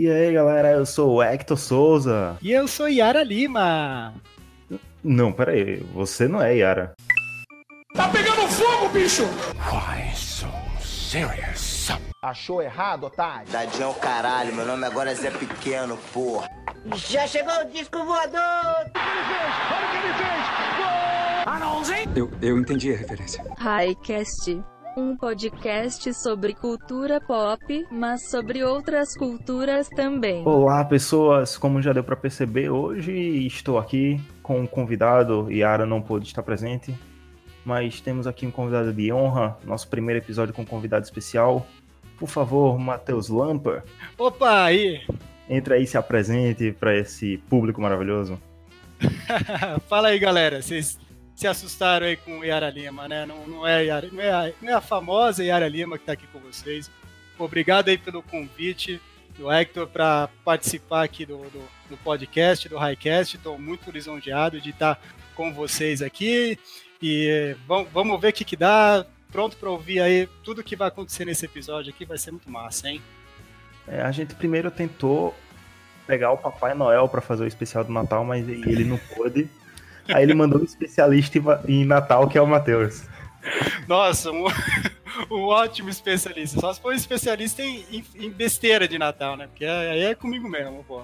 E aí, galera, eu sou o Hector Souza. E eu sou Yara Lima. Não, pera aí, você não é Yara. Tá pegando fogo, bicho! Why so serious? Achou errado, otário? Tadinho é o caralho, meu nome agora é Zé Pequeno, porra. Já chegou o disco voador! Olha o que ele fez! Olha o que ele fez! Eu, eu entendi a referência. Highcast. Um podcast sobre cultura pop, mas sobre outras culturas também. Olá, pessoas! Como já deu pra perceber, hoje estou aqui com um convidado. Yara não pôde estar presente, mas temos aqui um convidado de honra, nosso primeiro episódio com um convidado especial. Por favor, Matheus Lamper, Opa, aí! entra aí e se apresente para esse público maravilhoso. Fala aí, galera. Vocês se assustaram aí com Yara Lima, né? Não, não, é, Yara, não, é a, não é a famosa Yara Lima que tá aqui com vocês. Obrigado aí pelo convite do Hector para participar aqui do, do, do podcast, do Highcast. Estou muito lisonjeado de estar com vocês aqui. E vamos, vamos ver o que, que dá. Pronto para ouvir aí tudo que vai acontecer nesse episódio aqui. Vai ser muito massa, hein? É, a gente primeiro tentou pegar o Papai Noel para fazer o especial do Natal, mas ele não pôde. Aí ele mandou um especialista em Natal, que é o Matheus. Nossa, um, um ótimo especialista. Só se for um especialista em, em- em besteira de Natal, né? Porque aí é comigo mesmo, pô.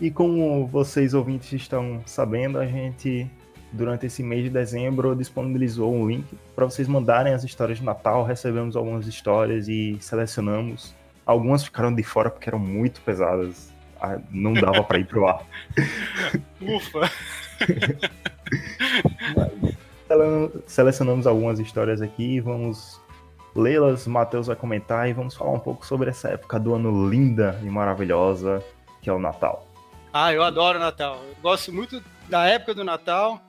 E como vocês ouvintes estão sabendo, a gente, durante esse mês de dezembro, disponibilizou um link para vocês mandarem as histórias de Natal. Recebemos algumas histórias e selecionamos. Algumas ficaram de fora porque eram muito pesadas. Ah, Não dava para ir pro ar. Ufa! Sele- Selecionamos algumas histórias aqui, vamos lê-las. Matheus vai comentar e vamos falar um pouco sobre essa época do ano linda e maravilhosa que é o Natal. Ah, eu adoro Natal. Eu gosto muito da época do Natal.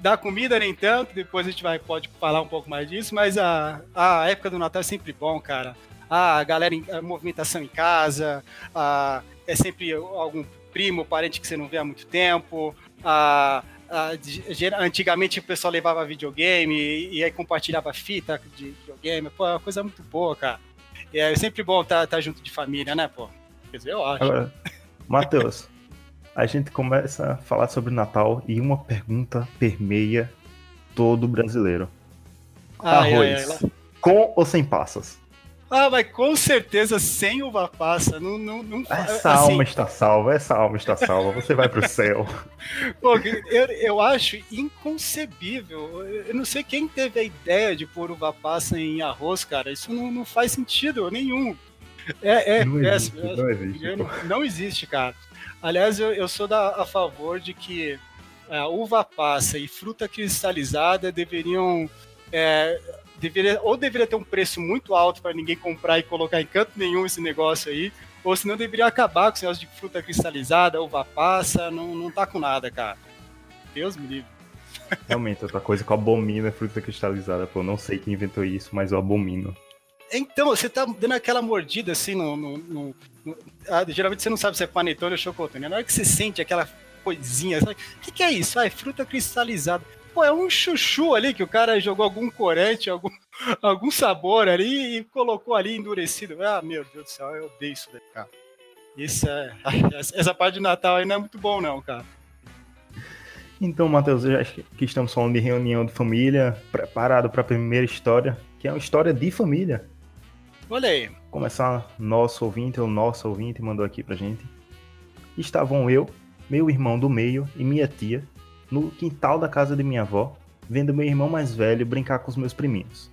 Da comida nem tanto, depois a gente vai, pode falar um pouco mais disso, mas a, a época do Natal é sempre bom, cara. A galera, em- a movimentação em casa, a- é sempre algum primo, parente que você não vê há muito tempo. A, antigamente o pessoal levava videogame e, e aí compartilhava fita de videogame. Pô, é uma coisa muito boa, cara. E é sempre bom estar junto de família, né, pô? Quer dizer, eu acho. Agora, Matheus, a gente começa a falar sobre Natal e uma pergunta permeia todo brasileiro. Arroz, com ou sem passas? Ah, mas com certeza sem uva passa. Não, não, não Essa assim, alma está salva, essa alma está salva, você vai pro céu. pô, eu, eu acho inconcebível. Eu não sei quem teve a ideia de pôr uva passa em arroz, cara. Isso não, não faz sentido nenhum. É, é não existe, não existe. Não, não existe, cara. Aliás, eu, eu sou da, a favor de que a uva passa e fruta cristalizada deveriam. é, deveria, ou deveria ter um preço muito alto para ninguém comprar e colocar em canto nenhum esse negócio aí, ou senão deveria acabar com esse negócio de fruta cristalizada, uva passa, não, não tá com nada, cara. Deus me livre. Realmente, outra coisa que eu abomino é fruta cristalizada, pô. Não sei quem inventou isso, mas eu abomino. Então, você tá dando aquela mordida assim no. no- no- no- ah, geralmente você não sabe se é panetone ou chocotone. Na hora que você sente aquela coisinha, sabe? o que, que é isso? Ah, é fruta cristalizada. Pô, é um chuchu ali que o cara jogou algum corante, algum, algum sabor ali e colocou ali endurecido. Ah, meu Deus do céu, eu odeio isso daí, cara. Isso é. Essa parte de Natal aí não é muito bom, não, cara. Então, Matheus, já que estamos falando de reunião de família, preparado para a primeira história, que é uma história de família. Olha aí. começar nosso ouvinte ou nossa ouvinte mandou aqui pra gente. Estavam eu, meu irmão do meio e minha tia no quintal da casa de minha avó, vendo meu irmão mais velho brincar com os meus priminhos.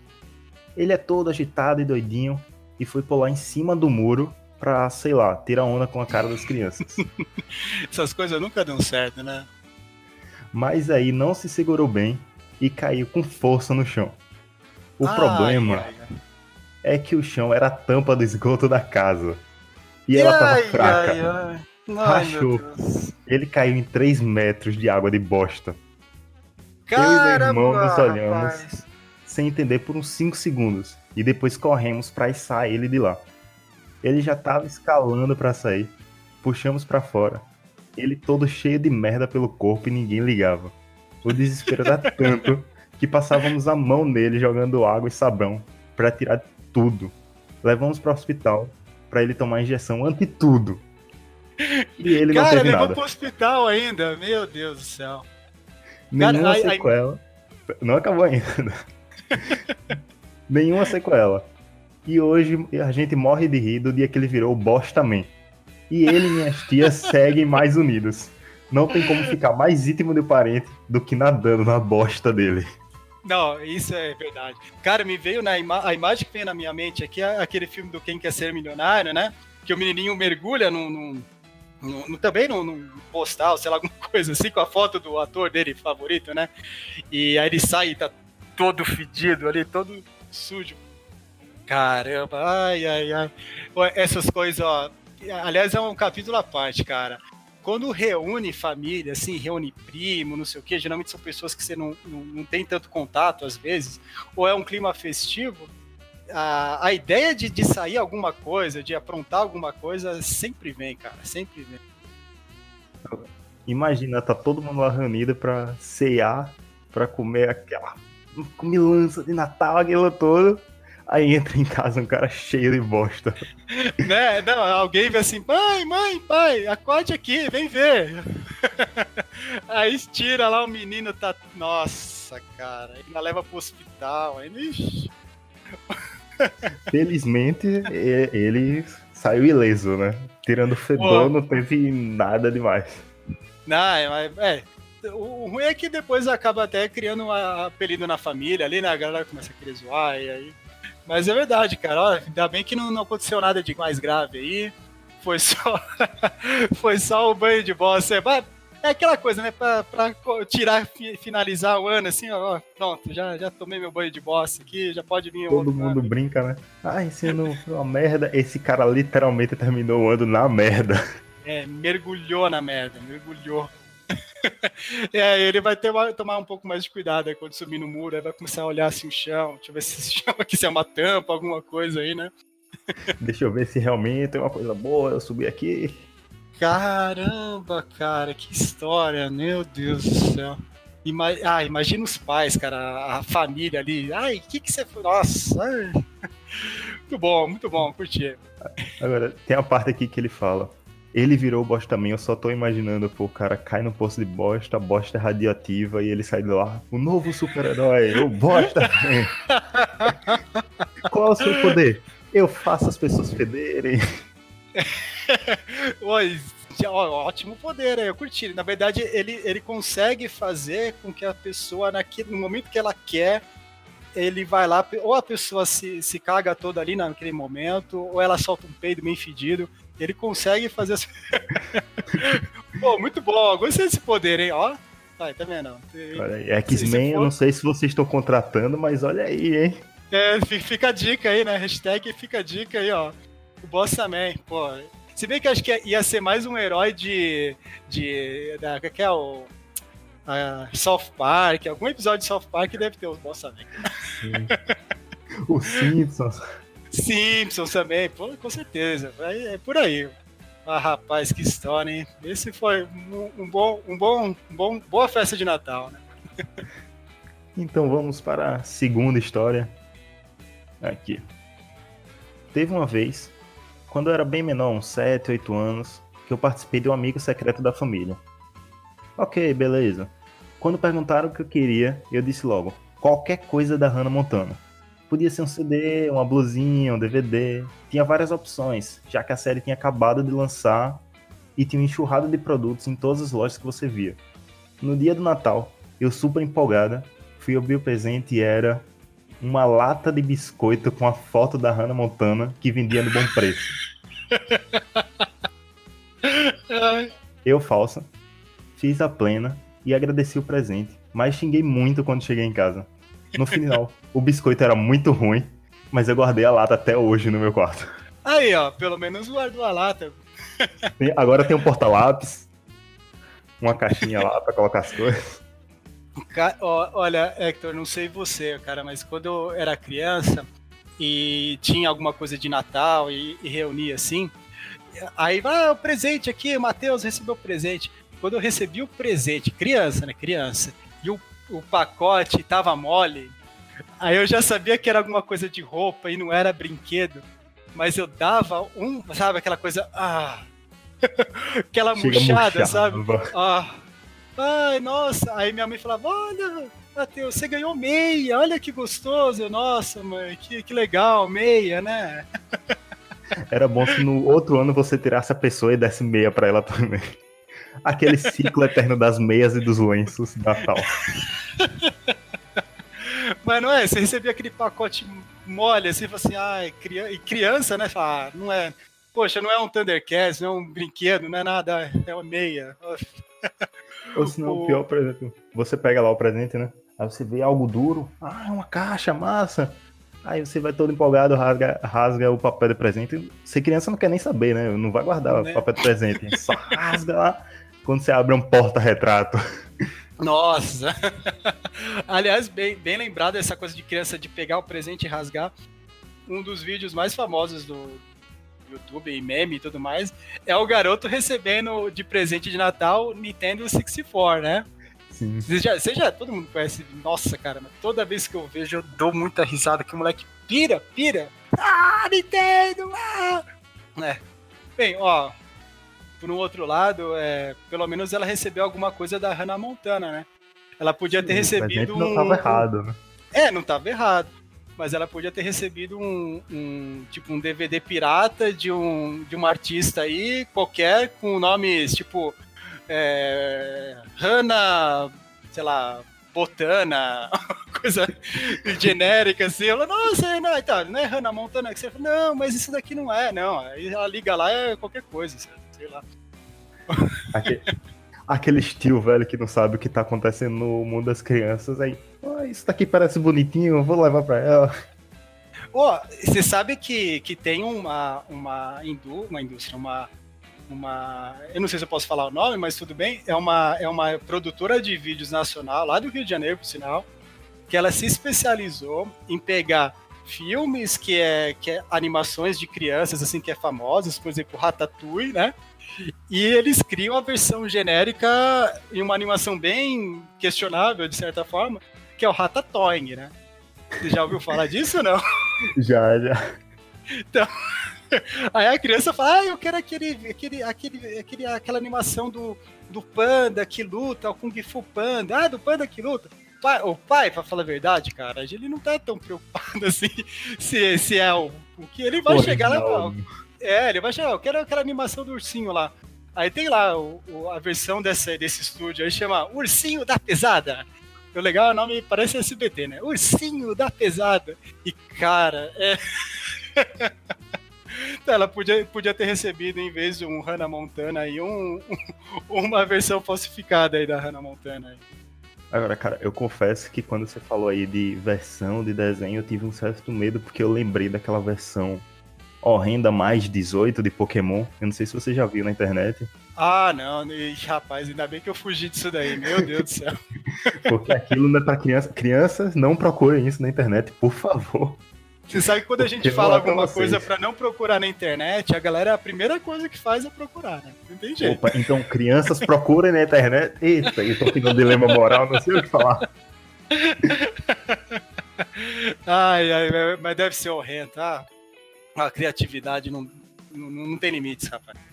Ele é todo agitado e doidinho e foi pular em cima do muro pra, sei lá, tirar onda com a cara das crianças. Essas coisas nunca dão certo, né? Mas aí não se segurou bem e caiu com força no chão. O Ai, problema ai, ai. é que o chão era a tampa do esgoto da casa. E ela tava fraca. Ai, Rachou. Ele caiu em 3 metros de água de bosta. Eu e meu Caramba, irmão nos olhamos rapaz. sem entender por uns 5 segundos. E depois corremos pra içar ele de lá. Ele já tava escalando pra sair. Puxamos pra fora. Ele todo cheio de merda pelo corpo e ninguém ligava. O desespero era tanto que passávamos a mão nele jogando água e sabão pra tirar tudo. Levamos pro hospital pra ele tomar injeção anti tudo. E ele não Cara, teve levou nada. pro hospital ainda. Meu Deus do céu. Nenhuma aí- sequela. Não acabou ainda. Nenhuma sequela. E hoje a gente morre de rir do dia que ele virou o Bosta Man. E ele e minhas tias seguem mais unidos. Não tem como ficar mais íntimo do parente do que nadando na bosta dele. Não, isso é verdade. Cara, me veio na ima a imagem que veio na minha mente aqui é aquele filme do Quem Quer Ser Milionário, né? Que o menininho mergulha num. num- num- também num, postal, sei lá, alguma coisa assim, com a foto do ator dele favorito, né? E aí ele sai e tá todo fedido ali, todo sujo. Caramba, ai, ai, ai. Essas coisas, ó. Aliás, é um capítulo à parte, cara. Quando reúne família, assim, reúne primo, não sei o quê, geralmente são pessoas que você não, não, não tem tanto contato às vezes, ou é um clima festivo, a, a ideia de, de sair alguma coisa, de aprontar alguma coisa, sempre vem, cara, sempre vem. Imagina, tá todo mundo lá reunido pra cear, pra comer aquela comilança de Natal, aquilo todo. Aí entra em casa um cara cheio de bosta. né? Não, alguém vê assim, mãe, mãe, pai, acorde aqui, vem ver. Aí tira lá o menino, tá. Nossa, cara, ainda leva pro hospital, ainda. Ixi. Felizmente, ele saiu ileso, né? Tirando o fedor, Pô. não teve nada demais. Não, é, é. O o ruim é que depois acaba até criando um apelido na família ali, né? A galera começa a querer zoar e aí. Mas é verdade, cara. Ó, ainda bem que não, não aconteceu nada de mais grave aí. Foi só. foi só o banho de bosta. É, aquela coisa, né? Pra, pra tirar, fi- finalizar o ano, assim, ó. Pronto, já, já tomei meu banho de bosta aqui, já pode vir Todo outro mundo brinca, né? Ah, esse ano foi uma merda. Esse cara literalmente terminou o ano na merda. É, mergulhou na merda, mergulhou. é, ele vai ter uma- tomar um pouco mais de cuidado aí quando subir no muro, aí vai começar a olhar assim o chão, deixa eu ver se esse chão aqui se é uma tampa, alguma coisa aí, né? Deixa eu ver se realmente é uma coisa boa. Eu subi aqui. Caramba, cara, que história, meu Deus do céu. Ima ah, imagina os pais, cara, a, família ali. Ai, o que que você foi? Nossa, ai. muito bom, muito bom, curti. Agora, tem a parte aqui que ele fala. Ele virou bosta man, eu só tô imaginando, pô, o cara cai no poço de bosta, a bosta é radioativa e ele sai de lá. O novo super-herói, o bosta. Qual é o seu poder? Eu faço as pessoas federem. Oi, ótimo poder aí, eu curti. Na verdade, ele, ele consegue fazer com que a pessoa, naquele, no momento que ela quer, ele vai lá, ou a pessoa se, se caga toda ali naquele momento, ou ela solta um peido bem fedido. Ele consegue fazer as... Pô, muito bom, gostei desse poder, hein? Ó, Ai, tá vendo? X-Men, eu não sei se vocês estão contratando, mas olha aí, hein? É, fi- fica a dica aí, né? Hashtag fica a dica aí, ó. O Boss também, pô. Se bem que acho que ia ser mais um herói de. de. Da, que é o. a South Park, algum episódio de South Park deve ter o Boss também. Os Simpsons. Simpsons também, pô, com certeza. É, é por aí. Ah, rapaz, que história, hein? Esse foi um, um bom, um bom, um bom, boa festa de Natal, né? Então vamos para a segunda história. Aqui. Teve uma vez, quando eu era bem menor, uns 7, 8 anos, que eu participei de um amigo secreto da família. Ok, beleza. Quando perguntaram o que eu queria, eu disse logo: qualquer coisa da Hannah Montana. Podia ser um CD, uma blusinha, um DVD. Tinha várias opções, já que a série tinha acabado de lançar e tinha uma enxurrada de produtos em todas as lojas que você via. No dia do Natal, eu super empolgada, fui abrir o presente e era uma lata de biscoito com a foto da Hannah Montana que vendia no bom preço. Eu, falsa, fiz a plena e agradeci o presente, mas xinguei muito quando cheguei em casa. No final, o biscoito era muito ruim, mas eu guardei a lata até hoje no meu quarto. Aí, ó, pelo menos guardou a lata. Agora tem um porta-lápis, uma caixinha lá pra colocar as coisas. Olha, Hector, não sei você, cara, mas quando eu era criança e tinha alguma coisa de Natal e, e reunia assim, aí vai ah, o presente aqui, o Matheus recebeu o presente. Quando eu recebi o presente, criança, né, criança, e o, o pacote tava mole, aí eu já sabia que era alguma coisa de roupa e não era brinquedo. mas eu dava um, sabe, aquela coisa, ah, aquela Chega murchada, murchava. sabe? Ah, ai, nossa. Aí minha mãe falava, olha, Matheus, você ganhou meia, olha que gostoso. Nossa, mãe, que, que legal, meia, né? Era bom se no outro ano você tirasse a pessoa e desse meia pra ela também. Aquele ciclo eterno das meias e dos lenços de Natal. Mas não é, você recebia aquele pacote mole, assim, assim, ai, cria- e criança, né? Fala, ah, não é, poxa, não é um Thundercats, não é um brinquedo, não é nada, é uma meia. Ou se não, O- pior, por exemplo, você pega lá o presente, né? Aí você vê algo duro, ah, é uma caixa, massa. Aí você vai todo empolgado, rasga, rasga o papel de presente. Você criança não quer nem saber, né? Não vai guardar Né? o papel de presente. Só rasga lá. Quando você abre um porta-retrato. Nossa! Aliás, bem, bem lembrado essa coisa de criança de pegar o presente e rasgar. Um dos vídeos mais famosos do YouTube e meme e tudo mais é o garoto recebendo de presente de Natal Nintendo 64, né? Sim. Você já, você já- todo mundo conhece. Nossa, cara, mas toda vez que eu vejo eu dou muita risada que o moleque pira, pira. Ah, Nintendo! Ah! É. Bem, ó, por um outro lado, é, pelo menos ela recebeu alguma coisa da Hannah Montana, né? Ela podia ter recebido presente não um. tava errado, né? É, não tava errado. Mas ela podia ter recebido um, um, tipo um DVD pirata de um de uma artista aí qualquer com nomes tipo é, Hannah, sei lá, Botana, coisa genérica assim. Ela, nossa, não, então, não é Hannah Montana que você fala, não, mas isso daqui não é, não. Aí ela liga lá é qualquer coisa, sei lá. Aquele, aquele tio velho que não sabe o que tá acontecendo no mundo das crianças. Aí, ah, isso daqui parece bonitinho, vou levar pra ela. Você sabe que, que tem uma, uma, indú uma indústria, uma, uma. Eu não sei se eu posso falar o nome, mas tudo bem. É uma, é uma produtora de vídeos nacional, lá do Rio de Janeiro, por sinal, que ela se especializou em pegar filmes que é, que é animações de crianças, assim, que é famosas, por exemplo, Ratatouille, né? E eles criam a versão genérica em uma animação bem questionável, de certa forma, que é o Ratatouille, né? Você já ouviu falar disso ou não? Já, já. Aí a criança fala, ah, eu quero aquele, aquele, aquele, aquele, aquela animação do, do panda que luta, o Kung Fu Panda. Ah, do panda que luta. Pai, o pai, pra falar a verdade, cara, ele não tá tão preocupado assim se, se é o, o que ele vai chegar lá. Original. É, ele vai chegar, eu quero aquela animação do ursinho lá. Aí tem lá o, o- a versão dessa, desse estúdio aí chama Ursinho da Pesada. O legal é o nome, parece SBT, né? Ursinho da Pesada. E cara, é. Ela podia, podia ter recebido, em vez de um Hannah Montana aí, um- uma versão falsificada aí da Hannah Montana. Aí. Agora, cara, eu confesso que quando você falou aí de versão de desenho, eu tive um certo medo, porque eu lembrei daquela versão horrenda mais 18 de Pokémon. Eu não sei se você já viu na internet. Ah, não, e, rapaz, ainda bem que eu fugi disso daí, meu Deus do céu. Porque aquilo não é pra criança. Crianças, não procurem isso na internet, por favor. Você sabe que quando a gente Porque fala pra alguma coisa pra não procurar na internet, a galera, a primeira coisa que faz é procurar, né? Não tem jeito. Opa, então crianças procurem na internet. Eita, eu tô aqui no dilema moral, não sei o que falar. Ai, ai, mas deve ser horrendo, tá? A criatividade não, não, não tem limites, rapaz.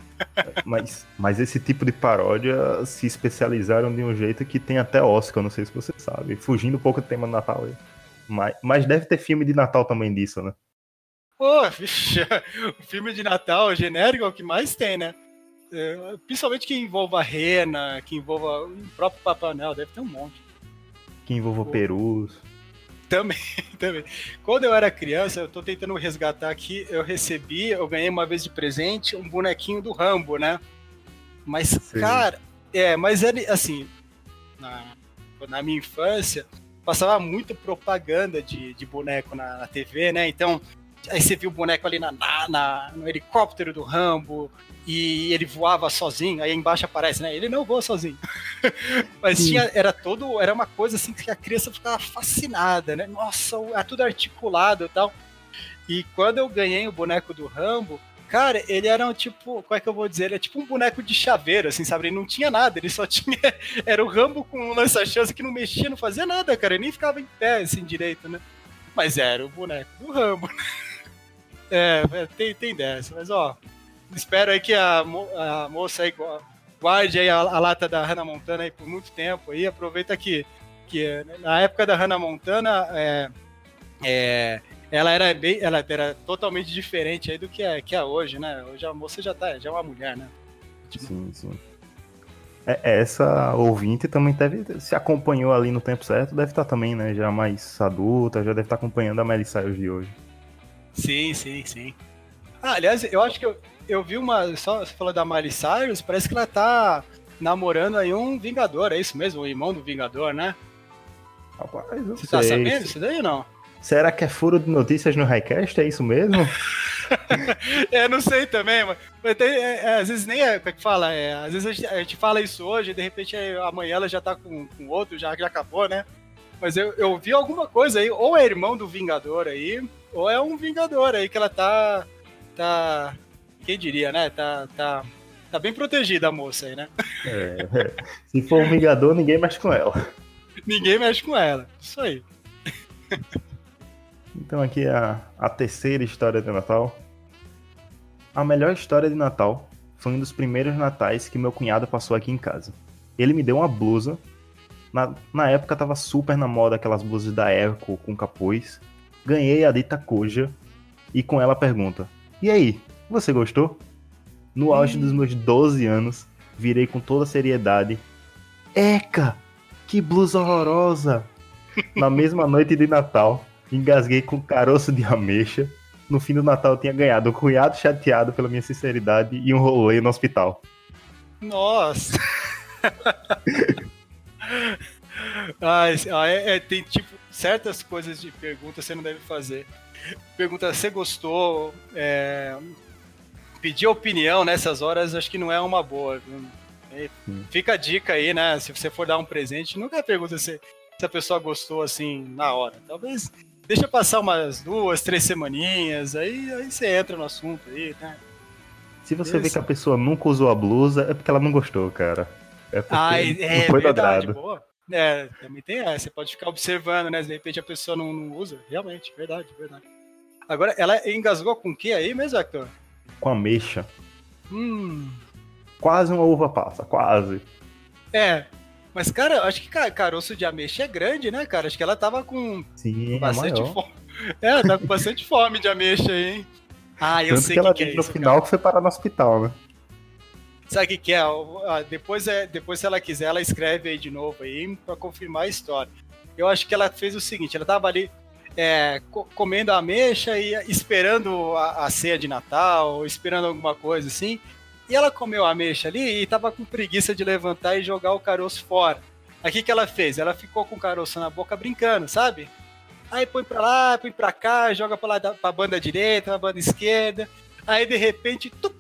Mas, mas esse tipo de paródia se especializaram de um jeito que tem até Oscar, não sei se você sabe. Fugindo um pouco do tema do Natal aí. Mas, mas deve ter filme de Natal também disso, né? Pô, vixe, o filme de Natal genérico é o que mais tem, né? É, principalmente que envolva rena, que envolva o próprio Papai Noel, deve ter um monte. Que envolva Pô. perus. Também, também. Quando eu era criança, eu tô tentando resgatar aqui, eu recebi, eu ganhei uma vez de presente um bonequinho do Rambo, né? Mas, Sim. cara, é, mas ele, assim, na, na minha infância, passava muito propaganda de, de boneco na, na TV, né? Então, aí você viu o boneco ali na, na- no helicóptero do Rambo e ele voava sozinho, aí embaixo aparece, né? Ele não voa sozinho. Mas Sim. tinha, era todo, era uma coisa assim que a criança ficava fascinada, né? Nossa, é tudo articulado e tal. E quando eu ganhei o boneco do Rambo, cara, ele era um tipo, como é que eu vou dizer? Ele é tipo um boneco de chaveiro, assim, sabe? Ele não tinha nada, ele só tinha. Era o Rambo com um lança-chance que não mexia, não fazia nada, cara. Ele nem ficava em pé, assim, direito, né? Mas era o boneco do Rambo. É, é, tem, tem dessa, mas ó, espero aí que a, mo- a moça aí gua- guarde aí a, a lata da Hannah Montana aí por muito tempo aí, aproveita que, que é, né, na época da Hannah Montana, é, é, ela era bem, ela era totalmente diferente aí do que é, que é hoje, né? Hoje a moça já tá, já é uma mulher, né? Sim, sim. É, essa ouvinte também deve, se acompanhou ali no tempo certo, deve estar também, né, já mais adulta, já deve estar acompanhando a Cyrus de hoje. Sim, sim, sim. Ah, aliás, eu acho que eu, eu vi uma. Só você falou da Miley Cyrus, parece que ela tá namorando aí um Vingador, é isso mesmo? O irmão do Vingador, né? Rapaz, eu Você tá sabendo isso daí ou não? Será que é furo de notícias no Highcast? É isso mesmo? É, não sei também, mas, mas tem, é, é, às vezes nem é, como é que fala? É, às vezes a gente, a gente fala isso hoje, e de repente é, amanhã ela já tá com, com outro, já, já acabou, né? Mas eu, eu vi alguma coisa aí, ou é irmão do Vingador aí, ou é um Vingador aí que ela tá. tá. Quem diria, né? Tá. tá Tá bem protegida a moça aí, né? É, é. Se for um Vingador, ninguém mexe com ela. Ninguém mexe com ela. Isso aí. Então aqui é a, a terceira história de Natal. A melhor história de Natal foi um dos primeiros natais que meu cunhado passou aqui em casa. Ele me deu uma blusa. Na, na época tava super na moda aquelas blusas da Eco com capuz. Ganhei a dita Koja e com ela a pergunta: E aí, você gostou? No auge dos meus 12 anos, virei com toda seriedade: Eca, que blusa horrorosa! Na mesma noite de Natal, engasguei com caroço de ameixa. No fim do Natal eu tinha ganhado um cunhado chateado pela minha sinceridade e um rolê no hospital. Nossa! ah, ah, é, é, tem tipo certas coisas de pergunta você não deve fazer. Pergunta, você gostou? É, pedir opinião nessas horas acho que não é uma boa. Hum. Fica a dica aí, né? Se você for dar um presente, nunca pergunta se, se a pessoa gostou assim na hora. Talvez deixa passar umas duas, três semaninhas, aí, aí você entra no assunto aí, né? Se você vê Isso. que a pessoa nunca usou a blusa, é porque ela não gostou, cara. É porque Ah, não é foi verdade, dobrado. boa. É, também tem essa, você pode ficar observando, né? De repente a pessoa não, não usa. Realmente, verdade, verdade. Agora, ela engasgou com o que aí mesmo, Hector? Com ameixa. Hum. Quase uma uva passa, quase. É. Mas, cara, eu acho que ca- caroço de ameixa é grande, né, cara? Acho que ela tava com Sim, é bastante maior. fome. É, ela tá com bastante fome de ameixa aí, hein? Ah, eu Tanto sei que o que, ela que é disse no isso, final que foi parar no hospital, né? Sabe o que, que é? Depois, é? depois, se ela quiser, ela escreve aí de novo aí pra confirmar a história. Eu acho que ela fez o seguinte: ela tava ali é, co- comendo a ameixa e esperando a, a ceia de Natal, esperando alguma coisa assim. E ela comeu a ameixa ali e tava com preguiça de levantar e jogar o caroço fora. O que, ela fez? Ela ficou com o caroço na boca brincando, sabe? Aí põe pra lá, põe pra cá, joga pra, pra banda direita, pra banda esquerda. Aí de repente, tup,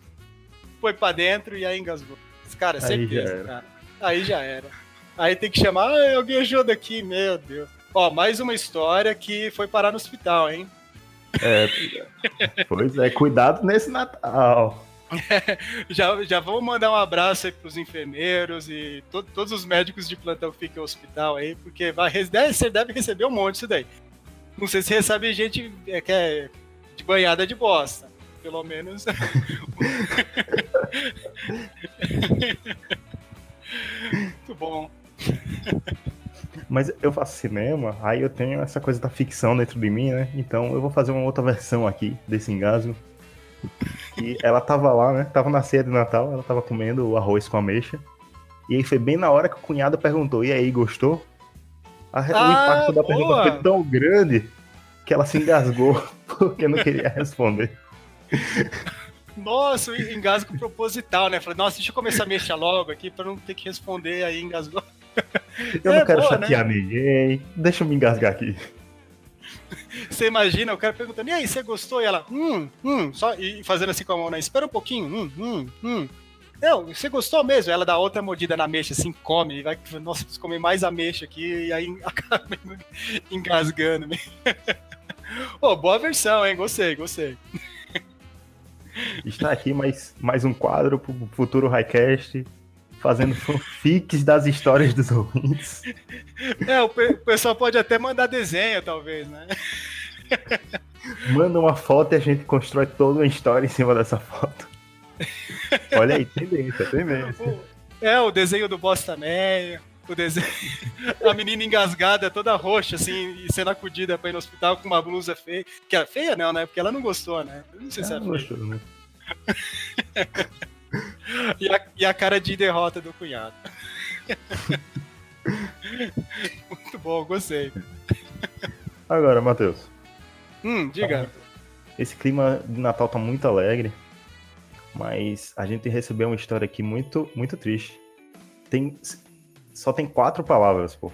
foi pra dentro e aí engasgou. Cara, Aí certeza, já era. cara. Aí já era. Aí tem que chamar, "Ai, alguém ajuda aqui, meu Deus. Ó, mais uma história que foi parar no hospital, hein? É, pois é, cuidado nesse Natal. Já, já vamos mandar um abraço aí pros enfermeiros e to- todos os médicos de plantão que ficam no hospital aí, porque vai, deve, você deve receber um monte disso daí. Não sei se recebe gente é, que é de banhada de bosta. Pelo menos. Muito bom. Mas eu faço cinema, aí eu tenho essa coisa da ficção dentro de mim, né? Então eu vou fazer uma outra versão aqui desse engasgo. E ela tava lá, né? Tava na ceia de Natal, ela tava comendo o arroz com ameixa. E aí foi bem na hora que o cunhado perguntou: E aí, gostou? A- o Ah, impacto da boa! pergunta foi tão grande que ela se engasgou porque não queria responder. Nossa, o engasgo proposital, né? Falei, nossa, deixa eu começar a mexer logo aqui pra não ter que responder aí, engasgou. Eu É, não quero boa, né? chatear ninguém, deixa eu me engasgar aqui. Você imagina o cara perguntando, e aí, você gostou? E ela, hum, hum, só, e fazendo assim com a mão, né? Espera um pouquinho, hum, hum, hum. Eu, você gostou mesmo? Ela dá outra mordida na ameixa, assim, come, e vai, nossa, preciso comer mais ameixa aqui, e aí acaba engasgando. né? Pô, boa versão, hein? Gostei, gostei. Está aqui mais, mais um quadro pro futuro Highcast, fazendo fanfics das histórias dos ouvintes. É, o, pe- o pessoal pode até mandar desenho, talvez, né? Manda uma foto e a gente constrói toda uma história em cima dessa foto. Olha aí, tendência, tendência. É, o desenho do Bosta também. O desenho. A menina engasgada, toda roxa, assim, e sendo acudida pra ir no hospital com uma blusa feia. Que é feia, não, né? Porque ela não gostou, né? Eu não sei se É, feia. gostou, né? E a, e a cara de derrota do cunhado. Muito bom, gostei. Agora, Matheus, Hum, diga. esse clima de Natal tá muito alegre, mas a gente recebeu uma história aqui muito, muito triste. Tem, só tem quatro palavras, pô.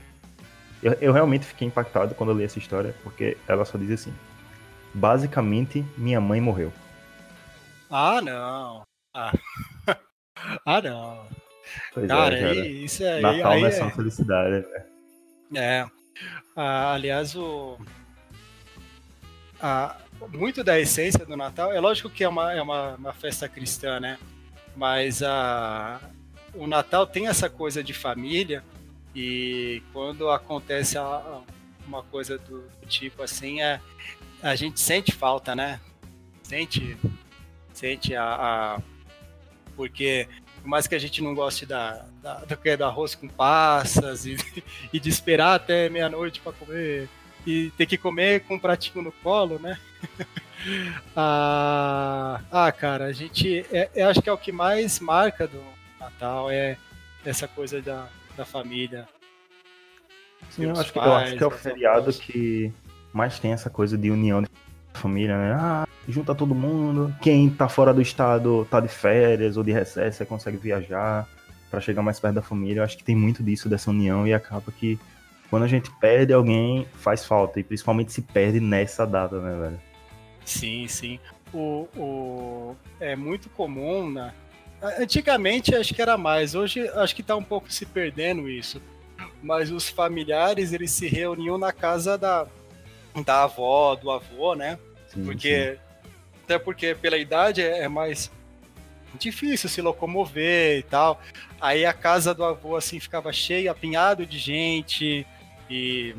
Eu, eu realmente fiquei impactado quando eu li essa história, porque ela só diz assim: Basicamente, minha mãe morreu. Ah, não. Ah, ah não. Pois Cara, é, cara. isso aí, Natal aí não é é- só felicidade, né? É. Ah, aliás, o. a- muito da essência do Natal, é lógico que é uma, é uma, uma festa cristã, né? Mas a, o Natal tem essa coisa de família e quando acontece uma coisa do, tipo assim, é, a gente sente falta, né? Sente, sente a, a- Porque por mais que a gente não goste da, da, do é do arroz com passas e, e de esperar até meia-noite para comer e ter que comer com um pratinho no colo, né? ah, ah, cara, a gente. É, eu acho que é o que mais marca do Natal é essa coisa da, da família. Sim, eu acho, que, eu acho que é o pais, feriado que mais tem essa coisa de união de família, né? Ah, junta todo mundo. Quem tá fora do estado tá de férias ou de recesso, você consegue viajar pra chegar mais perto da família. Eu acho que tem muito disso, dessa união, e acaba que quando a gente perde alguém, faz falta. E principalmente se perde nessa data, né, velho? Sim, sim. O, o, é muito comum, né? Antigamente acho que era mais, hoje acho que tá um pouco se perdendo isso. Mas os familiares, eles se reuniam na casa da, da avó, do avô, né? Sim, Porque, até porque pela idade é, é mais difícil se locomover e tal. Aí a casa do avô, assim, ficava cheia, apinhado de gente. E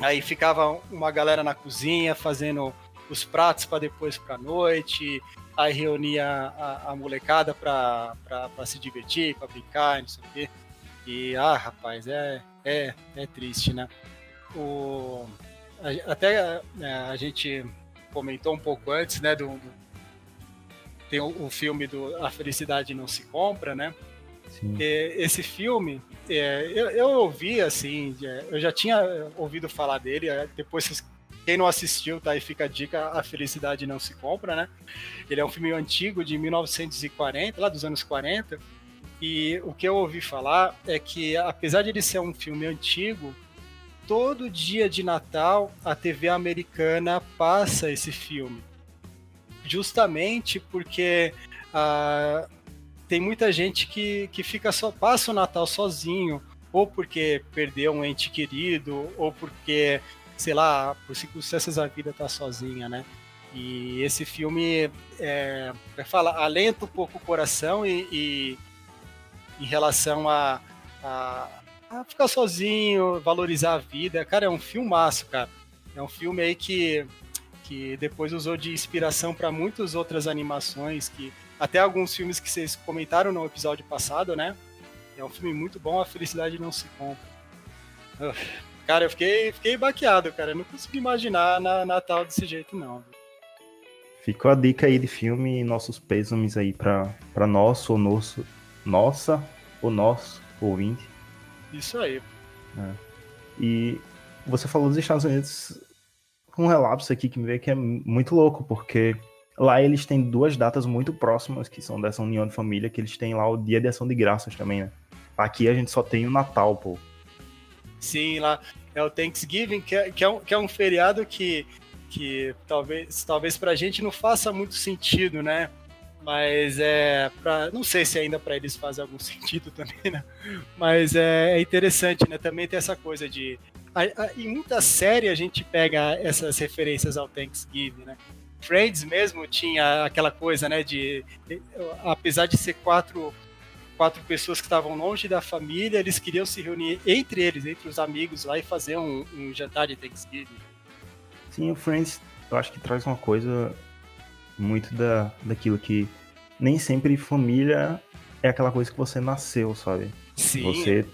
aí ficava uma galera na cozinha fazendo os pratos para depois para noite. Aí reunia a, a molecada para se divertir, para brincar, não sei o quê. E, ah, rapaz, é, é, é triste, né? O, a- até é, a gente comentou um pouco antes, né, do, do- tem o, o filme do A Felicidade Não Se Compra, né? sim. É, esse filme, é, eu, eu ouvi, assim, é, eu já tinha ouvido falar dele, é, depois vocês- quem não assistiu, tá aí fica a dica, A Felicidade Não Se Compra, né? Ele é um filme antigo, de 1940, lá dos anos 40, e o que eu ouvi falar é que, apesar de ele ser um filme antigo, todo dia de Natal a TV americana passa esse filme. Justamente porque ah, tem muita gente que, que fica só passa o Natal sozinho, ou porque perdeu um ente querido, ou porque, sei lá, por circunstâncias a vida tá sozinha, né? E esse filme é, vai falar, alenta um pouco o coração e, e em relação a, a, a ficar sozinho, valorizar a vida. Cara, é um filmaço, cara. É um filme aí que, que depois usou de inspiração para muitas outras animações, que até alguns filmes que vocês comentaram no episódio passado, né? É um filme muito bom, A Felicidade Não Se Compra. Uf, Cara, eu fiquei, fiquei baqueado, cara. Eu não consegui imaginar na Natal desse jeito, não. Ficou a dica aí de filme e nossos pêsames aí pra, pra nosso ou nosso, nossa ou nosso ouvinte. Isso aí. E você falou dos Estados Unidos, um relapso aqui que me veio que é muito louco, porque lá eles têm duas datas muito próximas, que são dessa união de família, que eles têm lá o Dia de Ação de Graças também, né? Aqui a gente só tem o Natal, pô. Sim, lá é o Thanksgiving, que é, que é, um, que é um feriado que, que talvez, talvez pra gente não faça muito sentido, né? Mas é pra, não sei se ainda para eles faz algum sentido também, né? Mas é, é interessante, né? Também tem essa coisa de a, a, em muita série a gente pega essas referências ao Thanksgiving, né? Friends mesmo tinha aquela coisa, né? De apesar de ser quatro quatro pessoas que estavam longe da família, eles queriam se reunir entre eles, entre os amigos lá e fazer um, um jantar de Thanksgiving. Sim, o Friends, eu acho que traz uma coisa muito da, daquilo que nem sempre família é aquela coisa que você nasceu, sabe? Sim. Você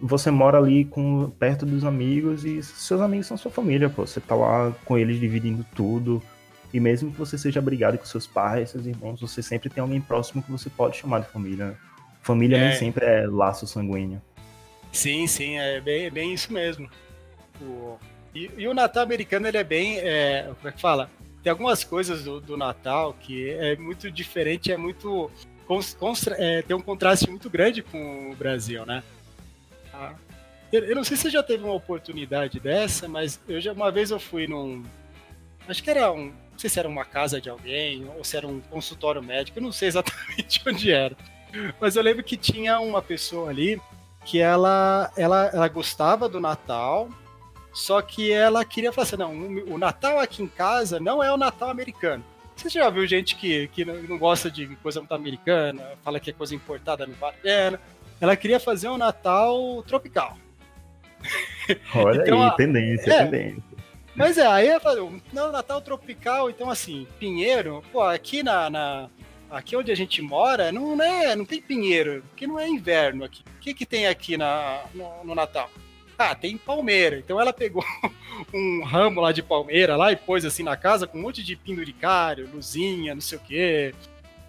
você mora ali com perto dos amigos e seus amigos são sua família, pô. Você tá lá com eles dividindo tudo. E mesmo que você seja brigado com seus pais, seus irmãos, você sempre tem alguém próximo que você pode chamar de família. Família É. nem sempre é laço sanguíneo. Sim, sim, é bem, é bem isso mesmo. O- e, e o Natal americano, ele é bem. é, como é que fala? Tem algumas coisas do, do Natal que é muito diferente, é muito. é, tem um contraste muito grande com o Brasil, né? Ah, Eu, eu não sei se você já teve uma oportunidade dessa, mas eu já uma vez eu fui num. Acho que era um. Não sei se era uma casa de alguém ou se era um consultório médico, eu não sei exatamente onde era. Mas eu lembro que tinha uma pessoa ali que ela, ela, ela gostava do Natal, só que ela queria falar assim, não, o Natal aqui em casa não é o Natal americano. Você já viu gente que, que não gosta de coisa muito americana, fala que é coisa importada, não vale a pena. Ela queria fazer um Natal tropical. Olha Então, aí, a- tendência, é. tendência. Mas é, aí ela falou, não, Natal tropical, então assim, pinheiro, pô, aqui na, na- aqui onde a gente mora, não é, não tem pinheiro, porque não é inverno aqui. O que que tem aqui na, no, no Natal? Ah, tem palmeira. Então ela pegou um ramo lá de palmeira lá e pôs assim na casa com um monte de penduricário, luzinha, não sei o quê.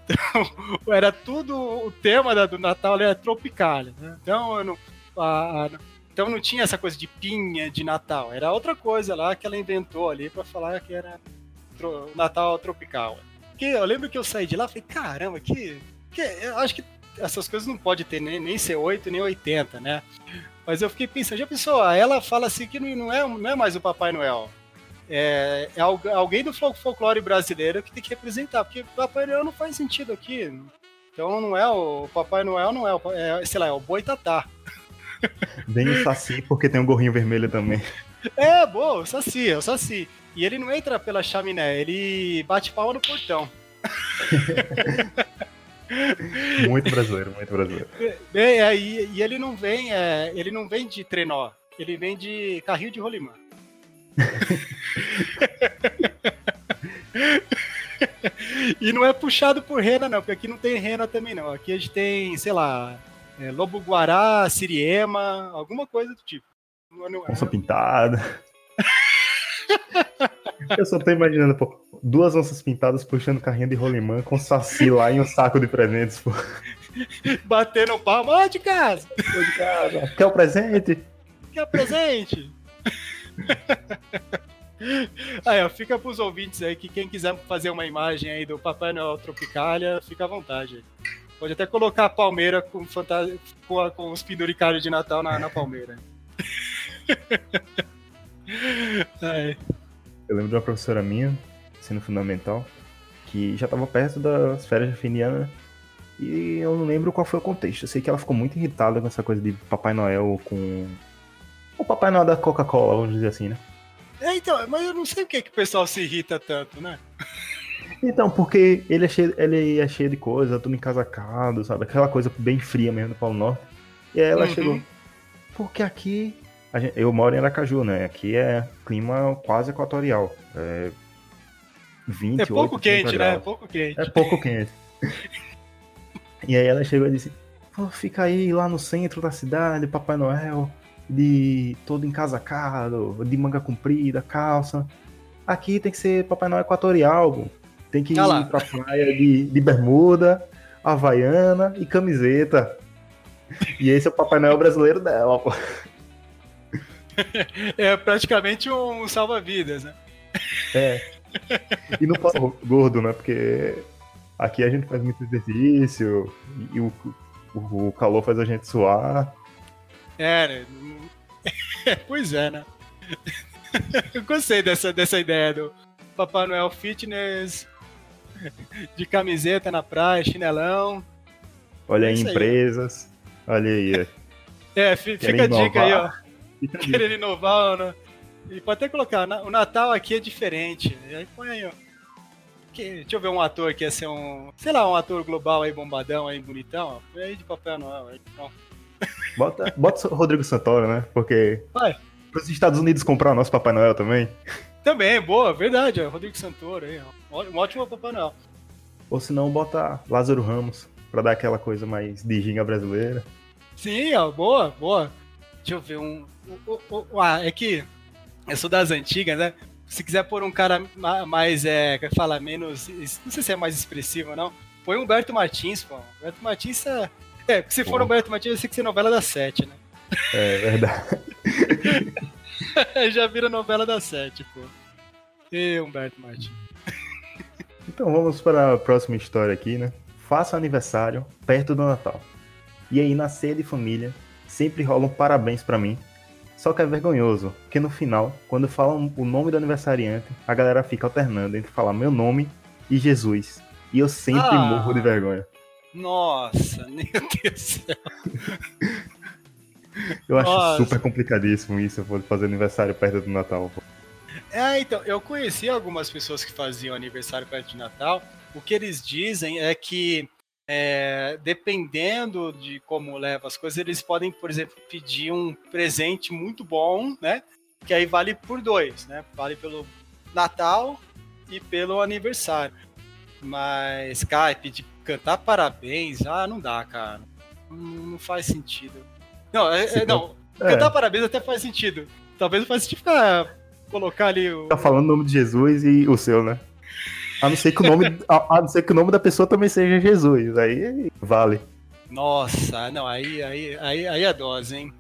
Então, era tudo, o tema do Natal era tropical, né? Então, não, a- então não tinha essa coisa de pinha de Natal, era outra coisa lá que ela inventou ali pra falar que era Natal tropical. Que eu lembro que eu saí de lá e falei, caramba, que, que eu acho que essas coisas não pode ter nem, nem ser 8 nem 80, né? Mas eu fiquei pensando, já pensou, ela fala assim que não é, não é mais o Papai Noel. É, é algu- alguém do fol- folclore brasileiro que tem que representar, porque o Papai Noel não faz sentido aqui. Então não é o Papai Noel, não é o, é, sei lá, é o Boitatá. Vem o Saci porque tem um gorrinho vermelho também. É, boa, o Saci, é o Saci. E ele não entra pela chaminé, ele bate palma no portão. Muito brasileiro, muito brasileiro. É, é, e, e ele não vem, é, ele não vem de trenó, ele vem de carrinho de rolimã. e não é puxado por rena, não, porque aqui não tem rena também, não. Aqui a gente tem, sei lá, é, lobo guará, siriema, alguma coisa do tipo. Não, não, Onça pintada. Eu só tô imaginando, pô, duas onças pintadas puxando carrinho de rolimã com saci lá e um saco de presentes, pô. batendo palma, ó de casa, Tô de casa. Quer o presente? quer presente? aí, ó, fica pros ouvintes aí que quem quiser fazer uma imagem aí do Papai Noel Tropicália, fica à vontade. Pode até colocar a palmeira com, fanta- com, a- com os penduricários de Natal na, na palmeira. Ai, Eu lembro de uma professora minha, ensino fundamental, que já tava perto das férias de de ano, e eu não lembro qual foi o contexto. Eu sei que ela ficou muito irritada com essa coisa de Papai Noel com. O Papai Noel da Coca-Cola, vamos dizer assim, né? É, então, mas eu não sei por que, que o pessoal se irrita tanto, né? Então, porque ele é cheio, ele é cheio de coisa, tudo encasacado, sabe? Aquela coisa bem fria mesmo do Polo Norte. E aí ela Uhum. chegou. Porque aqui. Gente- eu moro em Aracaju, né? Aqui é clima quase equatorial. É 28, É pouco 30 quente, né? É pouco quente. É pouco quente. e aí ela chegou e disse: Pô, fica aí lá no centro da cidade, Papai Noel, de todo encasacado, de manga comprida, calça. Aqui tem que ser Papai Noel equatorial, tem que Ah lá. ir pra praia de, de bermuda, havaiana e camiseta. E esse é o Papai Noel brasileiro dela, pô. É praticamente um salva-vidas, né? É. E não ser gordo, né? Porque aqui a gente faz muito exercício e o, o, o calor faz a gente suar. É, né? pois é, né? Eu gostei dessa, dessa ideia do Papai Noel Fitness, de camiseta na praia, chinelão. Olha É aí, aí. empresas. Olha aí. É, fi- Querem fica a dica aí, ó. Querendo inovar, né? E pode até colocar, o Natal aqui é diferente. E aí põe aí, ó. Que- deixa eu ver um ator que ia ser um. Sei lá, um ator global aí, bombadão aí, bonitão. Põe aí de Papai Noel aí. Pronto. Bota, bota o Rodrigo Santoro, né? Porque Vai. para os Estados Unidos comprar o nosso Papai Noel também. Também, boa, verdade. Rodrigo Santoro aí, ó. Um ótimo Papai Noel. Ou se não, bota Lázaro Ramos, pra dar aquela coisa mais de ginga brasileira. Sim, ó, boa, boa. Deixa eu ver um. o- o- o- Ah, é que eu sou das antigas, né? Se quiser pôr um cara ma- mais, é, que fala menos. Não sei se é mais expressivo ou não. Põe Humberto Martins, pô. Humberto Martins é. É, porque se for Pô. Humberto Martins, eu sei que ser novela da sete, né? É verdade. Já vira novela da sete, pô. E Humberto Martins. Então vamos para a próxima história aqui, né? Faça aniversário perto do Natal. E aí na ceia de família, sempre rolam parabéns pra mim. Só que é vergonhoso, porque no final, quando falam o nome do aniversariante, a galera fica alternando entre falar meu nome e Jesus. E eu sempre Ah. morro de vergonha. Nossa, meu Deus do céu. Eu acho Nossa. super complicadíssimo isso, eu vou fazer aniversário perto do Natal. É, então, eu conheci algumas pessoas que faziam aniversário perto de Natal. O que eles dizem é que, é, dependendo de como leva as coisas, eles podem, por exemplo, pedir um presente muito bom, né? Que aí vale por dois, né? Vale pelo Natal e pelo aniversário. Mas, cara, pedir cantar parabéns, ah, não dá, cara. Não, faz sentido. Não, é- é- não, É, cantar parabéns até faz sentido. Talvez não faz sentido ficar colocar ali o. tá falando o nome de Jesus e o seu, né? A não ser que o nome, a, a não ser que o nome da pessoa também seja Jesus. Aí vale. Nossa, não, aí, aí, aí, aí é dose, hein?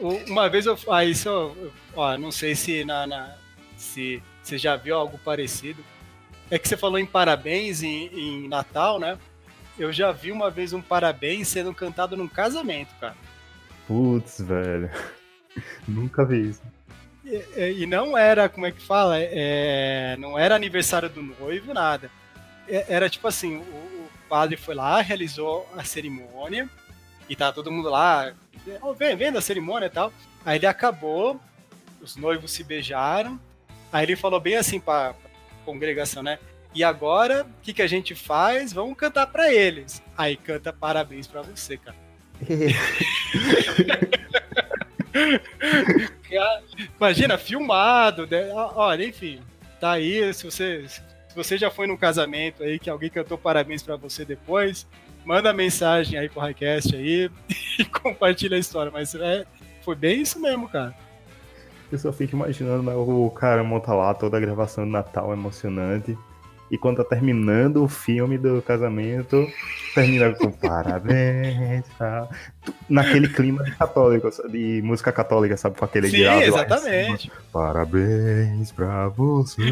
Uma vez eu. Ah, isso eu. Ó, não sei se na, na- se você já viu algo parecido. É que você falou em parabéns em, em Natal, né? Eu já vi uma vez um parabéns sendo cantado num casamento, cara. Putz, velho. Nunca vi isso. E, e- não era, como é que fala? É, não era aniversário do noivo, nada. É- Era tipo assim, o, o padre foi lá, realizou a cerimônia, e tá todo mundo lá, ó, vem- vendo a cerimônia e tal. Aí ele acabou, os noivos se beijaram, aí ele falou bem assim pra, pra congregação, né? E agora, o que, que a gente faz? Vamos cantar pra eles. Aí canta parabéns pra você, cara. Cara, Imagina, filmado, né? Olha, enfim, tá aí. Se você, se você já foi num casamento aí que alguém cantou parabéns pra você depois, manda mensagem aí pro Highcast aí e compartilha a história. Mas é, foi bem isso mesmo, cara. Eu só fico imaginando né, o cara monta lá toda a gravação de Natal emocionante. E quando tá terminando o filme do casamento, termina com parabéns. tá? Naquele clima de católico, de música católica, sabe? Com aquele Sim, exatamente. cima. Parabéns pra você.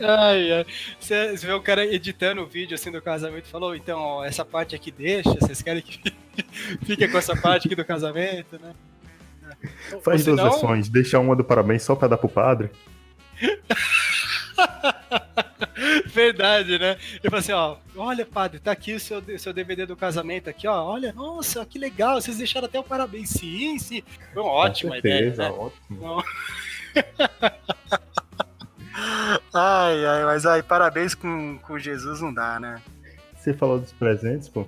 Ai, ai. Você, você vê o cara editando o vídeo assim do casamento e falou, então, ó, essa parte aqui deixa, vocês querem que fique com essa parte aqui do casamento, né? Faz ou duas senão- versões, deixa uma do parabéns só pra dar pro padre. Verdade, né? Eu falei assim, ó, olha, padre, tá aqui o seu, seu DVD do casamento aqui, ó. Olha, nossa, que legal, vocês deixaram até o parabéns. Sim, sim. Foi uma ótima Com ideia. certeza, Né? ótimo. Ai, ai, mas aí, parabéns com, com Jesus não dá, né? Você falou dos presentes, pô.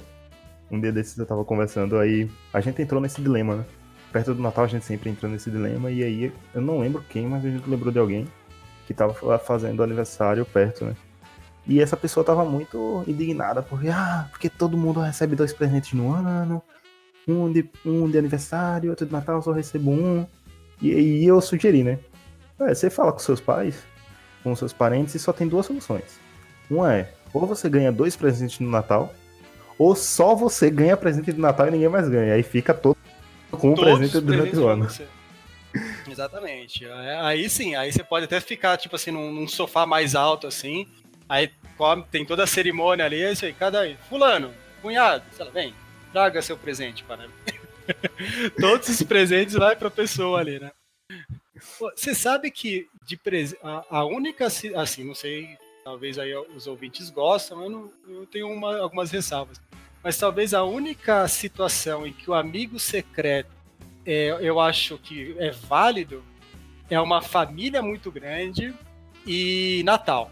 Um dia desses eu tava conversando, aí a gente entrou nesse dilema, né? Perto do Natal a gente sempre entrou nesse dilema, e aí eu não lembro quem, mas a gente lembrou de alguém que tava fa- fazendo aniversário perto, né? E essa pessoa tava muito indignada, porque, ah, porque todo mundo recebe dois presentes no ano, um de, um de aniversário, outro de Natal, só recebo um. E aí eu sugeri, né? É, você fala com seus pais, com seus parentes, e só tem duas soluções. Uma é, ou você ganha dois presentes no Natal, ou só você ganha presente de Natal e ninguém mais ganha. Aí fica todo com o presente durante o ano. você. Exatamente. É, Aí sim, aí você pode até ficar, tipo assim, num, num sofá mais alto, assim. Aí tem toda a cerimônia ali, é aí, cada aí. Fulano, cunhado, sei lá, vem, traga seu presente para Todos os presentes vai pra pessoa ali, né? Você sabe que de prese... a, única, si- assim, não sei, talvez aí os ouvintes gostam, eu, não, eu tenho uma- algumas ressalvas. Mas talvez a única situação em que o amigo secreto é, eu acho que é válido é uma família muito grande e Natal.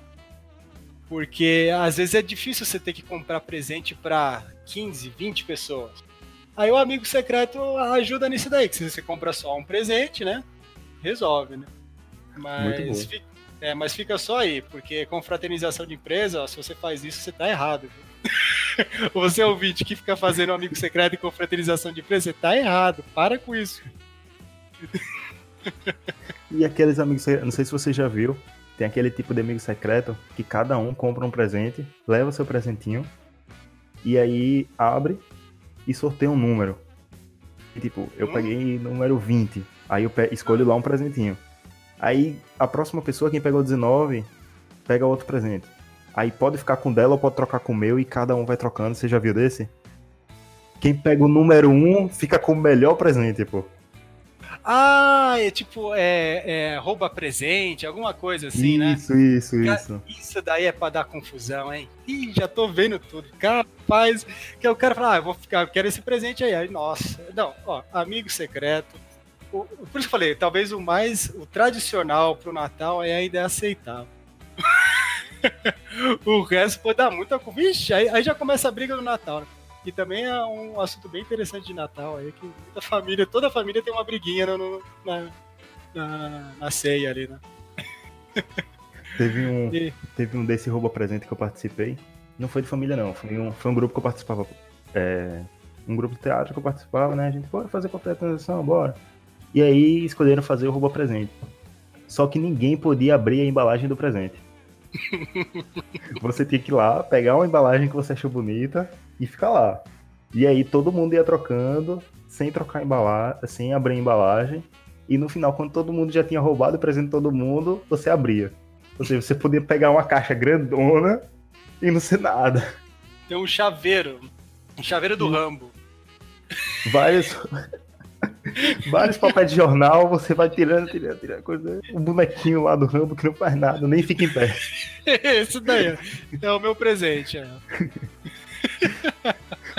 Porque às vezes é difícil você ter que comprar presente para 15, 20 pessoas. Aí o amigo secreto ajuda nisso daí, que se você compra só um presente, né? resolve, né? Mas, fi- é, mas fica só aí, porque com fraternização de empresa, ó, se você faz isso, você tá errado. viu? você ouvinte que fica fazendo amigo secreto com fraternização de empresa, você tá errado. Para com isso. E aqueles amigos, não sei se você já viu, tem aquele tipo de amigo secreto que cada um compra um presente, leva seu presentinho e aí abre e sorteia um número. E, tipo, eu Hum. peguei número 20, aí eu escolho lá um presentinho. Aí a próxima pessoa, quem pegou 19, pega outro presente. Aí pode ficar com dela ou pode trocar com o meu e cada um vai trocando. Você já viu desse? Quem pega o número 1 fica com o melhor presente, pô. Ah, é tipo, é, é, rouba presente, alguma coisa assim, né? isso, isso, isso. Isso daí é pra dar confusão, hein? Ih, já tô vendo tudo. Capaz que o cara fala, ah, eu vou ficar, eu quero esse presente aí. Aí, nossa, não, ó, amigo secreto. O- por isso que eu falei, talvez o mais, o tradicional pro Natal é ainda é aceitável. o resto pode dar muita. Vixe, aí, aí já começa a briga do Natal, né? E também é um assunto bem interessante de Natal aí, que muita família, toda família tem uma briguinha no, no- na, na, na ceia ali, né? Teve um, E- teve um desse rouba presente que eu participei. Não foi de família, não. Foi um, foi um grupo que eu participava. É, um grupo de teatro que eu participava, né? A gente, bora fazer confraternização, bora. E aí escolheram fazer o rouba presente. Só que ninguém podia abrir a embalagem do presente. você tinha que ir lá, pegar uma embalagem que você achou bonita e ficar lá. E aí todo mundo ia trocando, sem trocar embalagem, sem abrir a embalagem. E no final, quando todo mundo já tinha roubado o presente de todo mundo, você abria. Ou seja, você podia pegar uma caixa grandona e não ser nada. Tem um chaveiro. Um chaveiro do Rambo. Vários. Vários papéis de jornal, você vai tirando, tirando, tirando coisa. O bonequinho lá do Rambo que não faz nada, nem fica em pé. Esse daí é o meu presente. é.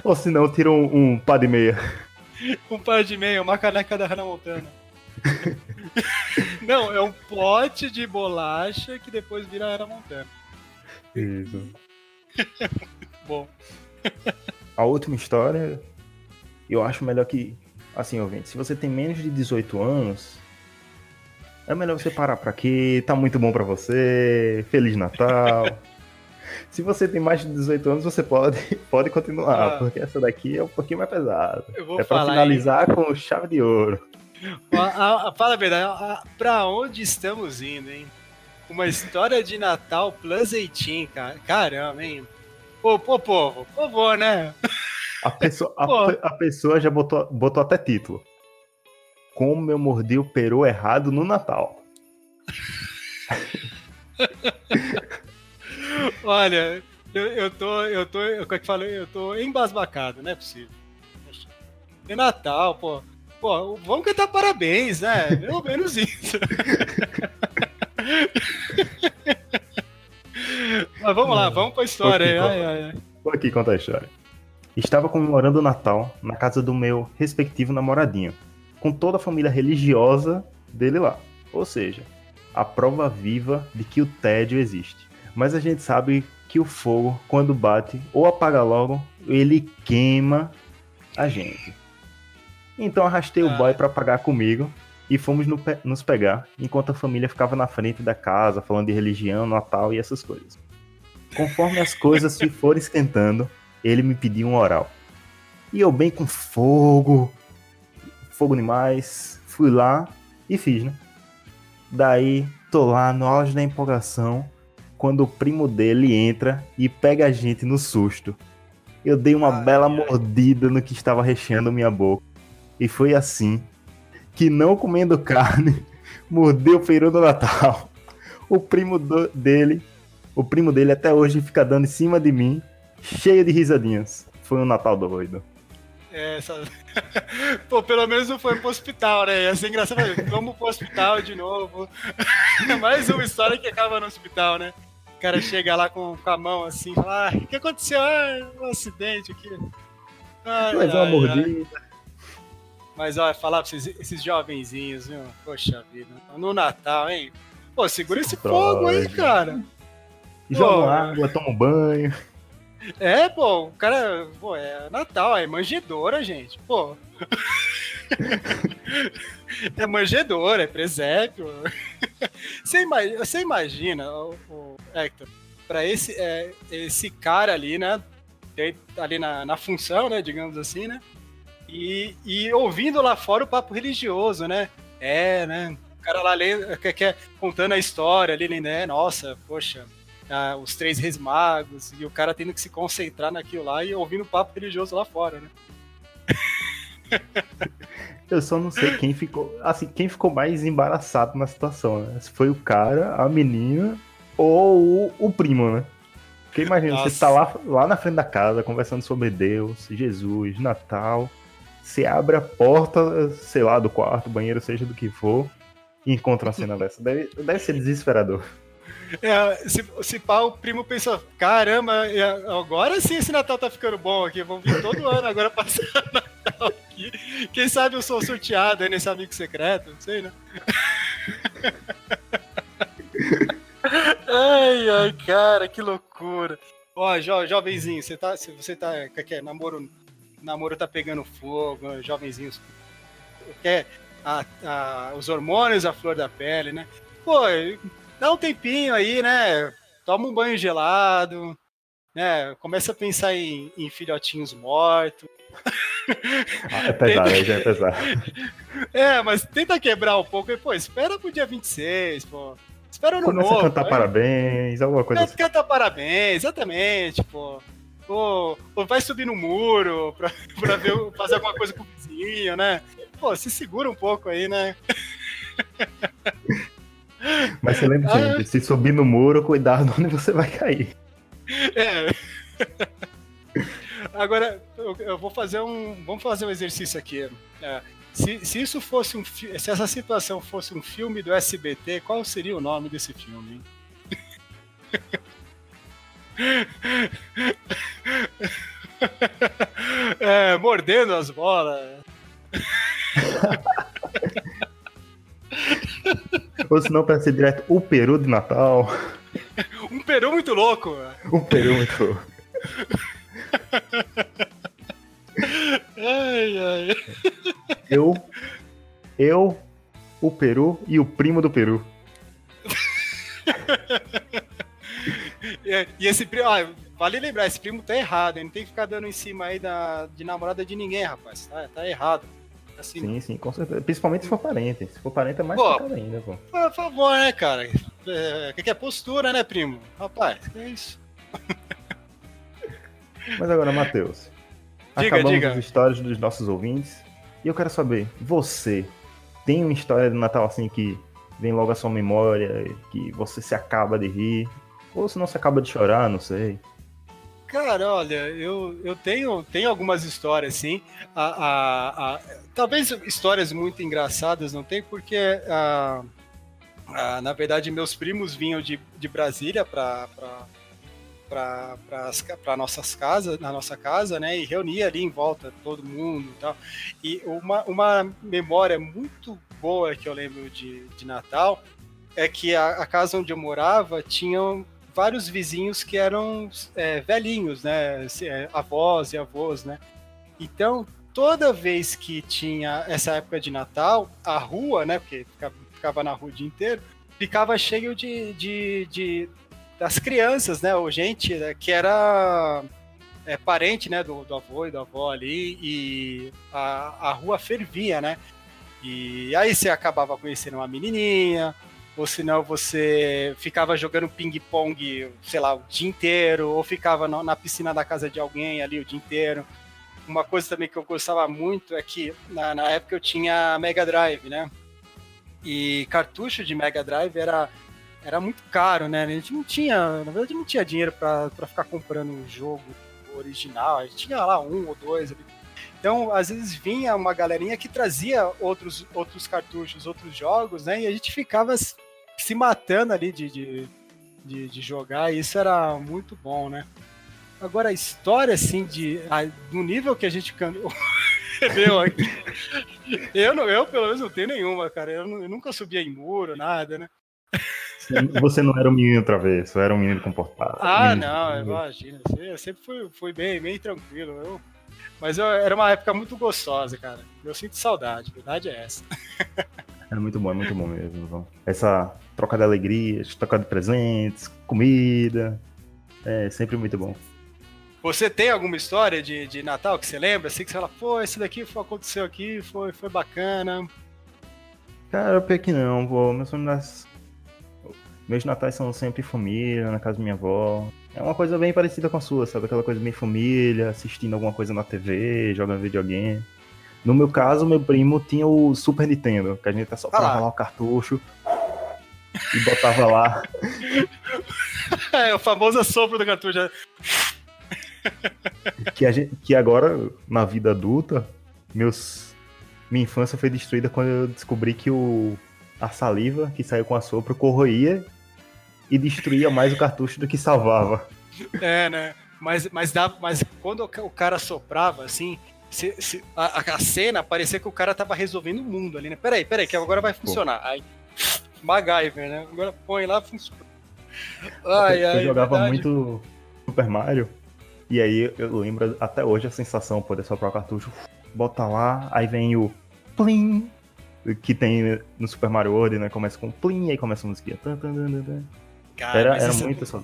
Ou se não, tira um, um pá de meia. Um par de meia, uma caneca da Hannah Montana. Não, é um pote de bolacha que depois vira Hannah Montana. Isso. Bom, A última história, eu acho melhor que. Assim, ouvinte, se você tem menos de 18 anos, é melhor você parar pra aqui, tá muito bom pra você, Feliz Natal. se você tem mais de 18 anos, você pode, pode continuar, Ah. porque essa daqui é um pouquinho mais pesada. É pra falar. finalizar com chave de ouro. A- a- fala a verdade, a- a- pra onde estamos indo, hein? Uma história de Natal plus 18, cara. Caramba, hein? Pô, pô, povo, por favor, né? A pessoa, a, a pessoa já botou, botou até título. Como eu mordi o peru errado no Natal. Olha, eu, eu tô, eu tô, como é que falo? Eu tô embasbacado, não é possível. É Natal, pô. Pô, vamos cantar parabéns, né? Pelo menos isso. Mas vamos lá, vamos pra história aí. Ai, ai, ai. Vou aqui contar a história. Estava comemorando o Natal na casa do meu respectivo namoradinho, com toda a família religiosa dele lá. Ou seja, a prova viva de que o tédio existe. Mas a gente sabe que o fogo, quando bate ou apaga logo, ele queima a gente. Então arrastei o Ah. boy pra pagar comigo e fomos no pe- nos pegar, enquanto a família ficava na frente da casa, falando de religião, Natal e essas coisas. Conforme as coisas se foram esquentando, ele me pediu um oral. E eu bem com fogo, fogo demais, fui lá e fiz, né? Daí, tô lá no auge da empolgação, quando o primo dele entra e pega a gente no susto. Eu dei uma Ai, bela ai. mordida no que estava recheando minha boca. E foi assim que, não comendo carne, mordeu o peru do Natal. O primo do- dele, o primo dele até hoje fica dando em cima de mim, cheio de risadinhas. Foi um Natal doido. É, essa... Pô, pelo menos não foi pro hospital, né? Ia ser engraçado. Vamos pro hospital de novo. Mais uma história que acaba no hospital, né? O cara chega lá com, com a mão assim, fala, ah, o que aconteceu? Ah, um acidente aqui. Ai, Mas é uma ai, ai. mordida. Mas olha, falar pra vocês, esses jovenzinhos, viu? Poxa vida. No Natal, hein? Pô, segura esse fogo aí, cara. Joga água, toma um banho. É, pô, o cara, pô, é Natal, é manjedora, gente. Pô. É manjedor, é presépio. Você imagina, você imagina o, o Hector, para esse, é, esse cara ali, né? Ali na, na função, né? Digamos assim, né? E, e ouvindo lá fora o papo religioso, né? É, né? O cara lá lê, que, que, contando a história ali, né? Nossa, poxa, ah, os três reis magos, e o cara tendo que se concentrar naquilo lá e ouvindo o papo religioso lá fora, né? Eu só não sei quem ficou. Assim, quem ficou mais embaraçado na situação, né? Se foi o cara, a menina ou o, o primo, né? Porque imagina, Nossa. você tá lá, lá na frente da casa conversando sobre Deus, Jesus, Natal. Você abre a porta, sei lá, do quarto, banheiro, seja do que for, e encontra uma cena dessa. Deve, deve ser desesperador. É, se, se pá, o primo pensou, caramba, agora sim esse Natal tá ficando bom aqui, vamos vir todo ano agora passar Natal aqui. Quem sabe eu sou sorteado aí nesse amigo secreto, não sei, né? ai, ai, cara, que loucura. Ó, jo, jovenzinho, você tá, você tá, quer, namoro, namoro tá pegando fogo, jovenzinhos, quer a, a, os hormônios, a flor da pele, né? Pô, dá um tempinho aí, né? Toma um banho gelado, né? Começa a pensar em, em filhotinhos mortos. Ah, é pesado, tenta... é pesado. É, mas tenta quebrar um pouco e, pô, espera pro dia 26, pô. Espera no Começa novo. a cantar parabéns, alguma coisa assim. Canta parabéns, exatamente, pô. Ou, ou vai subir no muro pra, pra ver, fazer alguma coisa com o vizinho, né? Pô, se segura um pouco aí, né? Mas você lembra ah. se subir no muro, cuidado onde você vai cair. É. Agora, eu, eu, vou fazer um. Vamos fazer um exercício aqui. É, se, se isso fosse um se essa situação fosse um filme do SBT, qual seria o nome desse filme? é, mordendo as bolas. Ou se não, para ser direto, o peru de Natal. um peru muito louco. Um peru muito louco. ai, ai. Eu, eu, o peru e o primo do peru. e, e esse primo, ah, vale lembrar, esse primo tá errado, ele não tem que ficar dando em cima aí da, de namorada de ninguém, rapaz. Tá, tá errado. Assim, sim, sim, com certeza. Principalmente se for parente. Se for parente é mais pô, ainda, pô. Por favor, né, cara? É, que é postura, né, primo? Rapaz, que é isso? Mas agora, Matheus. Diga, acabamos diga. as histórias dos nossos ouvintes. E eu quero saber, você tem uma história de Natal assim que vem logo à sua memória, que você se acaba de rir? Ou se não se acaba de chorar, não sei. Cara, olha, eu, eu tenho, tenho algumas histórias, sim. A, a, a, talvez histórias muito engraçadas não tem, porque a, a, na verdade meus primos vinham de, de Brasília para para nossas casas, na nossa casa, né, e reunia ali em volta todo mundo e tal. E uma, uma memória muito boa que eu lembro de, de Natal é que a, a casa onde eu morava tinha vários vizinhos que eram é, velhinhos, né? É, avós e avós, né? Então, toda vez que tinha essa época de Natal, a rua, né? Porque ficava, na rua o dia inteiro, ficava cheio de, de, de das crianças, né? Ou gente né, que era é, parente, né? Do, do avô e da avó ali, e a, a rua fervia, né? E aí você acabava conhecendo uma menininha, ou senão você ficava jogando ping-pong, sei lá, o dia inteiro, ou ficava na piscina da casa de alguém ali o dia inteiro. Uma coisa também que eu gostava muito é que na, na época eu tinha Mega Drive, né? E cartucho de Mega Drive era, era muito caro, né? A gente não tinha, na verdade, não tinha dinheiro para ficar comprando um jogo original. A gente tinha lá um ou dois ali. Então, às vezes vinha uma galerinha que trazia outros, outros cartuchos, outros jogos, né? E a gente ficava se matando ali de, de, de, de jogar, e isso era muito bom, né? Agora, a história, assim, de, a, do nível que a gente meu aqui, eu, não, eu, pelo menos, não tenho nenhuma, cara. Eu, não, eu nunca subia em muro, nada, né? Você não era um menino travesso, era um menino comportado. Ah, menino não, imagina. Eu sempre fui, fui bem, bem tranquilo. Eu, Mas eu- era uma época muito gostosa, cara. Eu sinto saudade, a verdade é essa. É muito bom, é muito bom mesmo. Essa troca de alegrias, troca de presentes, comida. É sempre muito bom. Você tem alguma história de, de Natal que você lembra? Assim que você fala, pô, esse daqui foi, aconteceu aqui, foi, foi bacana. Cara, pior que não, pô. Meus, nas... Meus natais são sempre família, na casa da minha avó. É uma coisa bem parecida com a sua, sabe? Aquela coisa bem família, assistindo alguma coisa na TV, jogando videogame. No meu caso, meu primo tinha o Super Nintendo, que a gente só Ah lá. o cartucho e botava lá. É, o famoso sopro do cartucho. que, gente, que agora, na vida adulta, meus, minha infância foi destruída quando eu descobri que o, a saliva que saiu com a sopro corroía e destruía mais o cartucho do que salvava. É, né? Mas, mas, dá, mas quando o cara soprava, assim, se- se- a, a cena parecia que o cara tava resolvendo o mundo ali, né? Peraí, peraí, que agora vai funcionar. Aí, MacGyver, né? Agora põe lá, funciona. Ai, eu ai, jogava verdade. muito Super Mario e aí eu lembro até hoje a sensação de poder soprar o cartucho, bota lá, aí vem o plim que tem no Super Mario World, né? Começa com plim, aí começa a musiquinha. Cara, Era, era é muito só.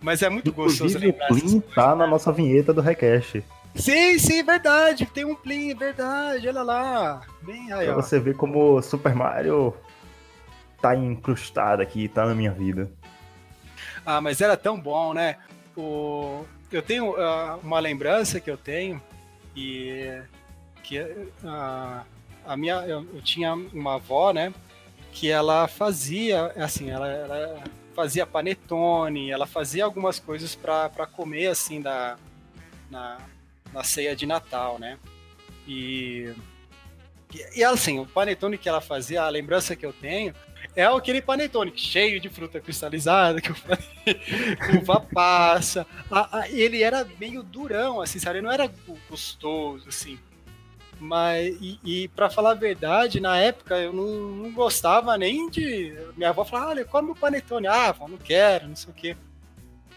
Mas é muito gostoso Inclusive, o lembrar essas Plim tá na né? nossa vinheta do Request. Sim, sim, verdade. Tem um Plim, verdade. Olha lá. Bem aí, Pra ó. você ver como Super Mario tá incrustado aqui, tá na minha vida. Ah, mas era tão bom, né? O... Eu tenho ah, uma lembrança que eu tenho e que ah, a minha eu, eu tinha uma avó, né? Que ela fazia assim, ela, ela fazia panetone, ela fazia algumas coisas para comer assim da na, na ceia de Natal, né? E e, assim, o panetone que ela fazia, a lembrança que eu tenho é aquele panetone cheio de fruta cristalizada que eu falei, uva passa. A- a- ele era meio durão, assim, sabe? Ele não era gostoso, assim. Mas, e, e para falar a verdade, na época eu não, não gostava nem de. Minha avó falava, olha, come o panetone. Ah, avó, não quero, não sei o quê.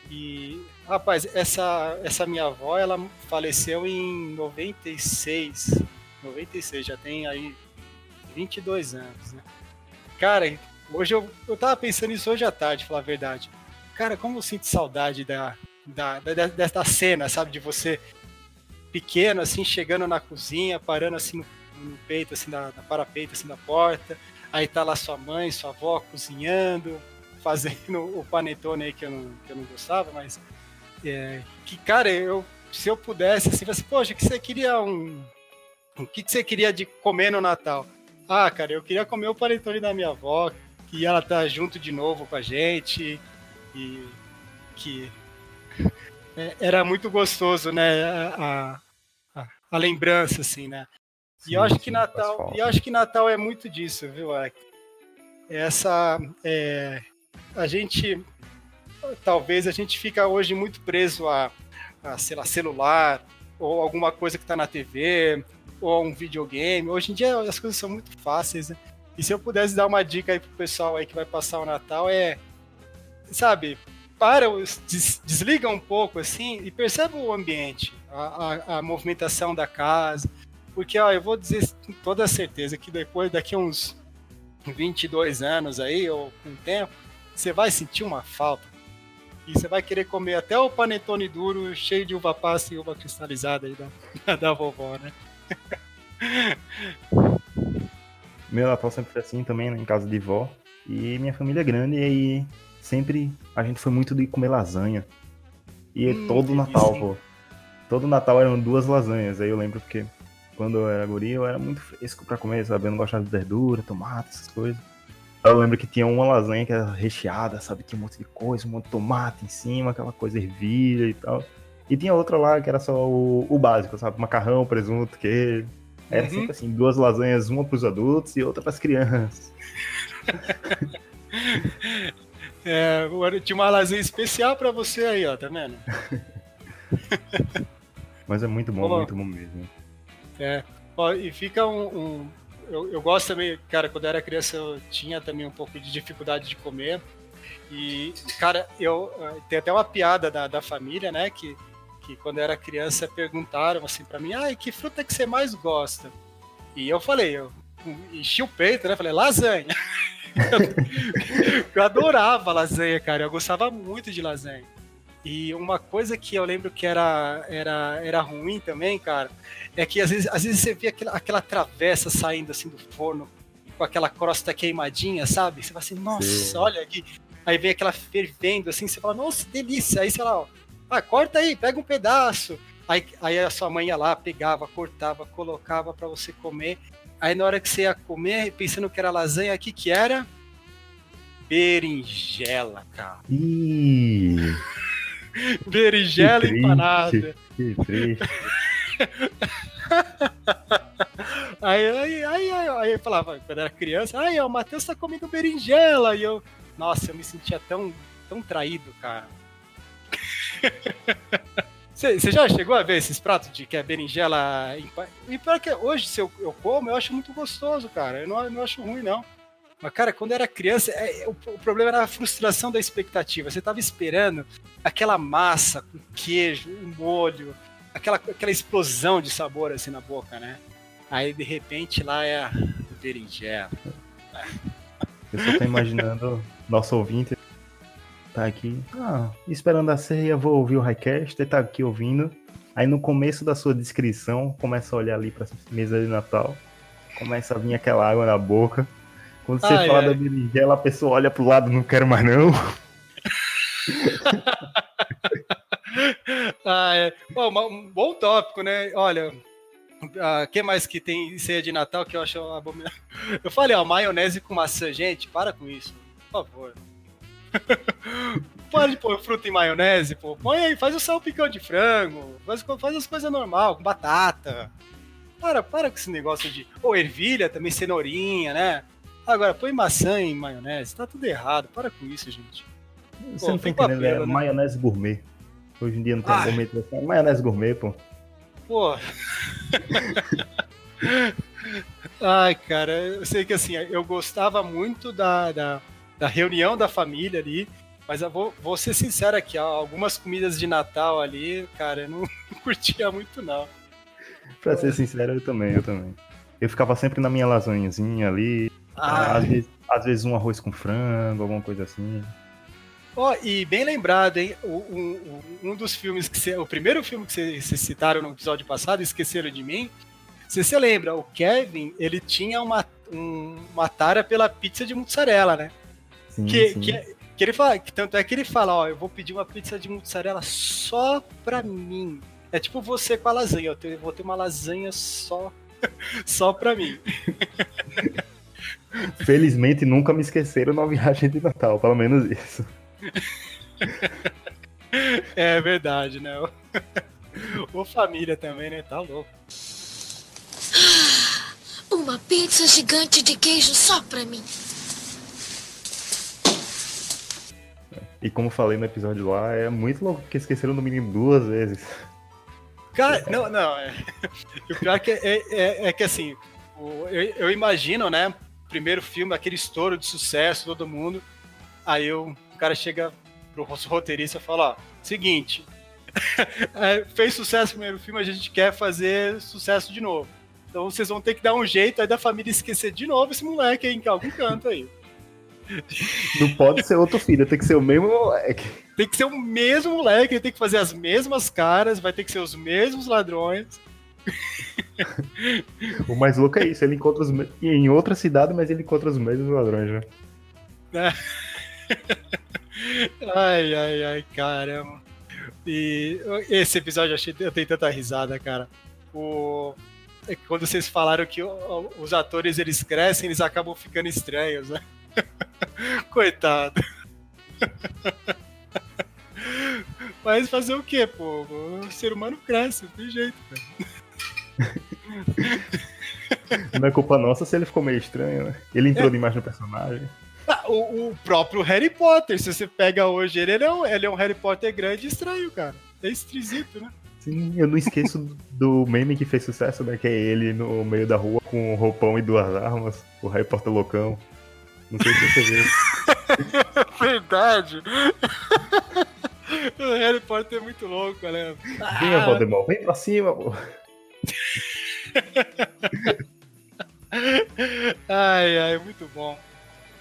E, rapaz, essa, essa minha avó, ela faleceu em 96. 96, já tem aí 22 anos, né? Cara, hoje eu, eu tava pensando nisso hoje à tarde, falar a verdade. Cara, como eu sinto saudade da, da, da, dessa cena, sabe? De você pequeno, assim, chegando na cozinha, parando assim no, no peito, assim, da, da parapeito, assim, da porta. Aí tá lá sua mãe, sua avó cozinhando, fazendo o panetone aí que eu não, que eu não gostava, mas. É, que, cara, eu, se eu pudesse, assim, assim, poxa, que você queria um. O que, que você queria de comer no Natal? Ah, cara, eu queria comer o panetone da minha avó, que ela tá junto de novo com a gente e que é, era muito gostoso, né? A, a, a lembrança, assim, né? e eu acho que sim, Natal, e eu acho que Natal é muito disso, viu? Essa, é, a gente, talvez a gente fica hoje muito preso a, a sei lá, celular ou alguma coisa que tá na TV ou um videogame. Hoje em dia as coisas são muito fáceis, né? E se eu pudesse dar uma dica aí pro pessoal aí que vai passar o Natal é, sabe, para, desliga um pouco assim e percebe o ambiente, a, a- a movimentação da casa, porque ó, eu vou dizer com toda certeza que depois daqui uns 22 anos aí ou o tempo, você vai sentir uma falta. E você vai querer comer até o panetone duro cheio de uva passa e uva cristalizada aí da, da vovó, né? Meu Natal sempre foi assim também, né, em casa de vó. E minha família é grande e aí sempre a gente foi muito de comer lasanha. E Hum, todo Natal, pô. Todo Natal eram duas lasanhas. Aí eu lembro porque quando eu era guri eu era muito fresco pra comer, sabe? Eu não gostava de verdura, tomate, essas coisas. Eu lembro que tinha uma lasanha que era recheada, sabe? Tinha um monte de coisa, um monte de tomate em cima, aquela coisa ervilha e tal. E tinha outra lá que era só o, o básico, sabe? Macarrão, presunto, queijo. Era Uhum. sempre assim, duas lasanhas, uma pros adultos e outra pras crianças. É, tinha uma lasanha especial pra você aí, ó, tá vendo? Mas é muito bom, Olá. muito bom mesmo. É. Ó, e fica um. um- eu, eu gosto também, cara, quando eu era criança eu tinha também um pouco de dificuldade de comer. E, cara, eu. eh, Tem até uma piada da, da família, né? Que que quando eu era criança perguntaram assim pra mim, ah, que fruta que você mais gosta? E eu falei, eu enchi o peito, né? Falei, lasanha. eu adorava lasanha, cara. Eu gostava muito de lasanha. E uma coisa que eu lembro que era, era, era ruim também, cara, é que às vezes, às vezes você via aquela, aquela travessa saindo assim do forno com aquela crosta queimadinha, sabe? Você fala assim, nossa, Sim. olha aqui. Aí vem aquela fervendo assim, você fala, nossa, delícia. Aí sei lá, ó, ah, corta aí, pega um pedaço. Aí, aí a sua mãe ia lá, pegava, cortava, colocava pra você comer. Aí na hora que você ia comer, pensando que era lasanha, o que que era? Berinjela, cara. Ih, Berinjela Que empanada. que triste. Aí, aí, aí, aí, aí eu falava, quando era criança, ó, o Matheus tá comendo berinjela. E eu, nossa, eu me sentia tão, tão traído, cara. Você já chegou a ver esses pratos de que é berinjela? E pior que hoje, se eu, eu como, eu acho muito gostoso, cara. Eu não, eu não acho ruim, não. Mas, cara, quando era criança, é, o, o problema era a frustração da expectativa. Você tava esperando aquela massa com queijo, um molho, aquela, aquela explosão de sabor assim na boca, né? Aí de repente lá é a berinjela. Eu só tô imaginando nosso ouvinte tá aqui, ah, esperando a ceia, vou ouvir o Highcast, tá aqui ouvindo. Aí no começo da sua descrição, começa a olhar ali pra mesa de Natal, começa a vir aquela água na boca. Quando você Ai, fala ai. da berinjela, a pessoa olha pro lado, não quero mais não. Ah, é. Bom, um bom tópico, né? Olha, o que mais que tem em ceia de Natal que eu acho abominável? Eu falei, ó, maionese com maçã. Gente, para com isso, por favor. Pode pôr fruta em maionese, pô. Põe aí, faz o salpicão de frango, faz, faz as coisas normais, com batata. Para, para com esse negócio de. Ou ervilha também, cenourinha, né? Agora, põe maçã em maionese, tá tudo errado. Para com isso, gente. Você Pô, não tá entendendo, é né? maionese gourmet. Hoje em dia não tem Ai. gourmet, é maionese gourmet, pô. Pô. Ai, cara, eu sei que assim, eu gostava muito da, da, da reunião da família ali, mas eu vou, vou ser sincero aqui, algumas comidas de Natal ali, cara, eu não curtia muito, não. Pra ser sincero, eu também, eu também. Eu ficava sempre na minha lasanhazinha ali, Ah, às, vezes, às vezes um arroz com frango, alguma coisa assim. ó, e bem lembrado, hein? O, um, dos filmes que você. O primeiro filme que vocês citaram no episódio passado, Esqueceram de Mim. Se você lembra, o Kevin, ele tinha uma, um- uma tara pela pizza de mussarela, né? Sim, que, sim. que, que ele fala, que tanto é que ele fala, ó, eu vou pedir uma pizza de mussarela só pra mim. É tipo você com a lasanha, eu vou ter uma lasanha só só pra mim. Felizmente nunca me esqueceram na viagem de Natal, pelo menos isso. É verdade, né? Ou família também, né? Tá louco. Uma pizza gigante de queijo só pra mim. E como falei no episódio lá, é muito louco, porque esqueceram no mínimo duas vezes. Cara, não, não. É, o pior que é, é, é que assim, o- eu, eu imagino, né? Primeiro filme, aquele estouro de sucesso, todo mundo. Aí o, o cara chega pro roteirista e fala, ó, seguinte, é, fez sucesso o primeiro filme, a gente quer fazer sucesso de novo. Então vocês vão ter que dar um jeito aí da família esquecer de novo esse moleque aí em algum canto aí. Não pode ser outro filho, tem que ser o mesmo moleque. Tem que ser o mesmo moleque, ele tem que fazer as mesmas caras, vai ter que ser os mesmos ladrões. O mais louco é isso, ele encontra os em outra cidade, mas ele encontra os mesmos ladrões, né? Ai, ai, ai, caramba. E esse episódio eu, achei, eu dei tanta risada, cara. O, é quando vocês falaram que os atores eles crescem, eles acabam ficando estranhos, né? Coitado. Mas fazer o quê, pô? O ser humano cresce, não tem jeito, cara. Não é culpa nossa se ele ficou meio estranho, né? Ele entrou demais no personagem. Ah, o, o próprio Harry Potter, se você pega hoje ele, ele é um, ele é um Harry Potter grande e estranho, cara. É esquisito, né? Sim, eu não esqueço do meme que fez sucesso, né? Que é ele no meio da rua com um roupão e duas armas, o Harry Potter loucão. Não sei se você viu. Verdade. o Harry Potter é muito louco, né? Vem, ah. Voldemort, vem pra cima, pô. ai, ai, muito bom.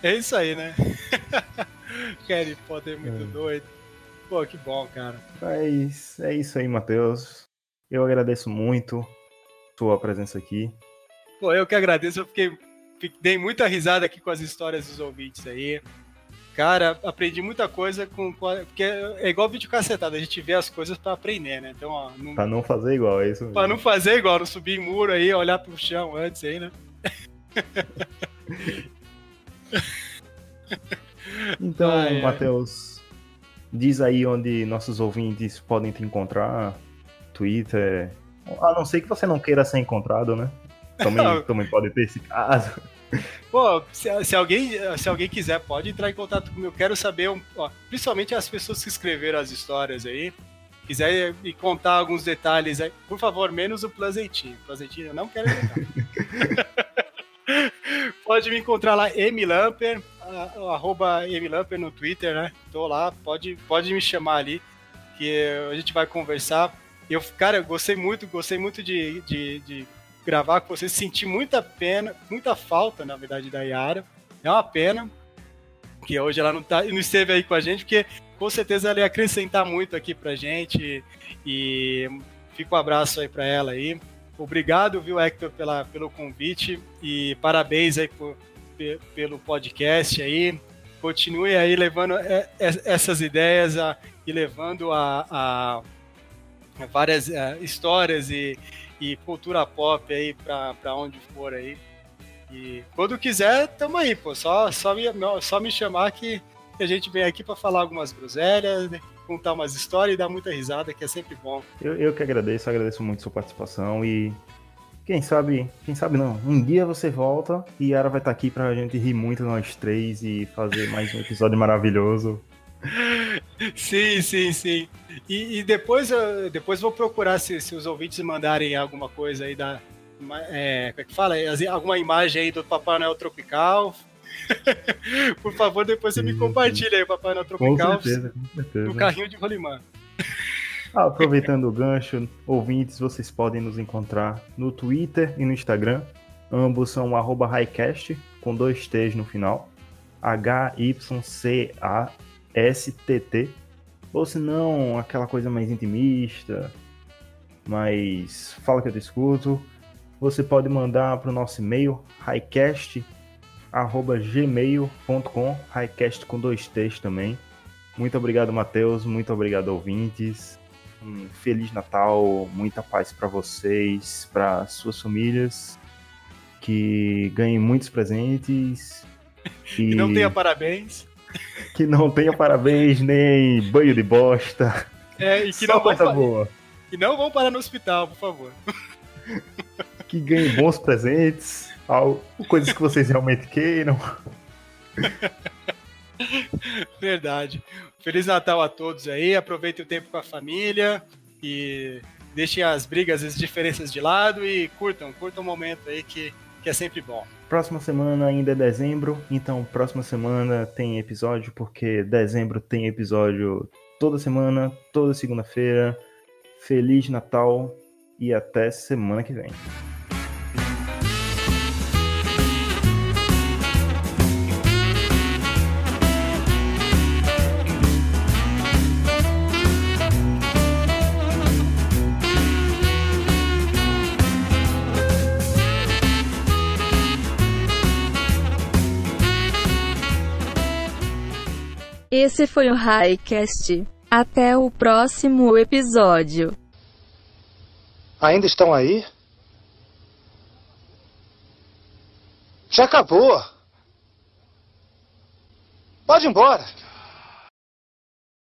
É isso aí, né? Harry Potter é muito é. doido. Pô, que bom, cara. É isso, é isso aí, Matheus. Eu agradeço muito sua presença aqui. Pô, eu que agradeço, eu fiquei, dei muita risada aqui com as histórias dos ouvintes aí. Cara, aprendi muita coisa com. Porque é igual vídeo cacetado, a gente vê as coisas para aprender, né? Então, ó. Não, pra não fazer igual, é isso mesmo. Pra não fazer igual, não subir em muro aí, olhar pro chão antes aí, né? então, Matheus, diz aí onde nossos ouvintes podem te encontrar. Twitter. A não ser que você não queira ser encontrado, né? Também, também pode ter esse caso. Pô, se, se, alguém, se alguém quiser, pode entrar em contato comigo. Eu quero saber, ó, principalmente as pessoas que escreveram as histórias aí, quiser me contar alguns detalhes aí, por favor, menos o Plazentinho. Plazentinho eu não quero pode me encontrar lá, Emilamper, arroba Emilamper no Twitter, né? Tô lá, pode, pode me chamar ali, que a gente vai conversar. Eu, cara, eu gostei muito, gostei muito de, de, de gravar com você, senti muita pena, muita falta, na verdade, da Yara. É uma pena que hoje ela não, tá, não esteve aí com a gente, porque com certeza ela ia acrescentar muito aqui pra gente. E fica um abraço aí pra ela aí. Obrigado, viu, Hector, pela, pelo convite e parabéns aí por, pelo podcast aí. Continue aí levando essas ideias a, e levando a, a várias a, histórias e, e cultura pop aí pra, pra onde for aí. E quando quiser, tamo aí, pô. Só, só, me, só me chamar que a gente vem aqui para falar algumas groselhas, né? contar umas histórias e dar muita risada, que é sempre bom. Eu, eu que agradeço, agradeço muito sua participação e quem sabe, quem sabe não, um dia você volta e Yara vai estar tá aqui pra gente rir muito nós três e fazer mais um episódio maravilhoso. Sim, sim, sim. E, e, depois, depois vou procurar se, se os ouvintes mandarem alguma coisa aí da. É, como é que fala? Alguma imagem aí do Papai Noel Tropical. Por favor, depois você sim, me compartilha aí o Papai Noel Tropical. Com certeza, com certeza. No carrinho de rolimã. Ah, aproveitando o gancho, ouvintes, vocês podem nos encontrar no Twitter e no Instagram. Ambos são arroba highcast, com dois T's no final. H-Y-C-A STT, ou se não, aquela coisa mais intimista, mas fala que eu te escuto. Você pode mandar para o nosso e-mail, highcast.gmail.com, highcast com dois T's também. Muito obrigado, Matheus, muito obrigado, ouvintes. Um Feliz Natal, muita paz para vocês, para suas famílias, que ganhem muitos presentes. E, e não tenha parabéns que não tenha parabéns nem banho de bosta. É, e que Só não coisa vão, boa. E não vão parar no hospital, por favor. Que ganhem bons presentes, coisas que vocês realmente queiram. Verdade. Feliz Natal a todos aí, aproveitem o tempo com a família e deixem as brigas, as diferenças de lado e curtam, curtam o momento aí que, que é sempre bom. Próxima semana ainda é dezembro, então próxima semana tem episódio, porque dezembro tem episódio toda semana, toda segunda-feira. Feliz Natal e até semana que vem. Esse foi o Highcast. Até o próximo episódio. Ainda estão aí? Já acabou. Pode ir embora.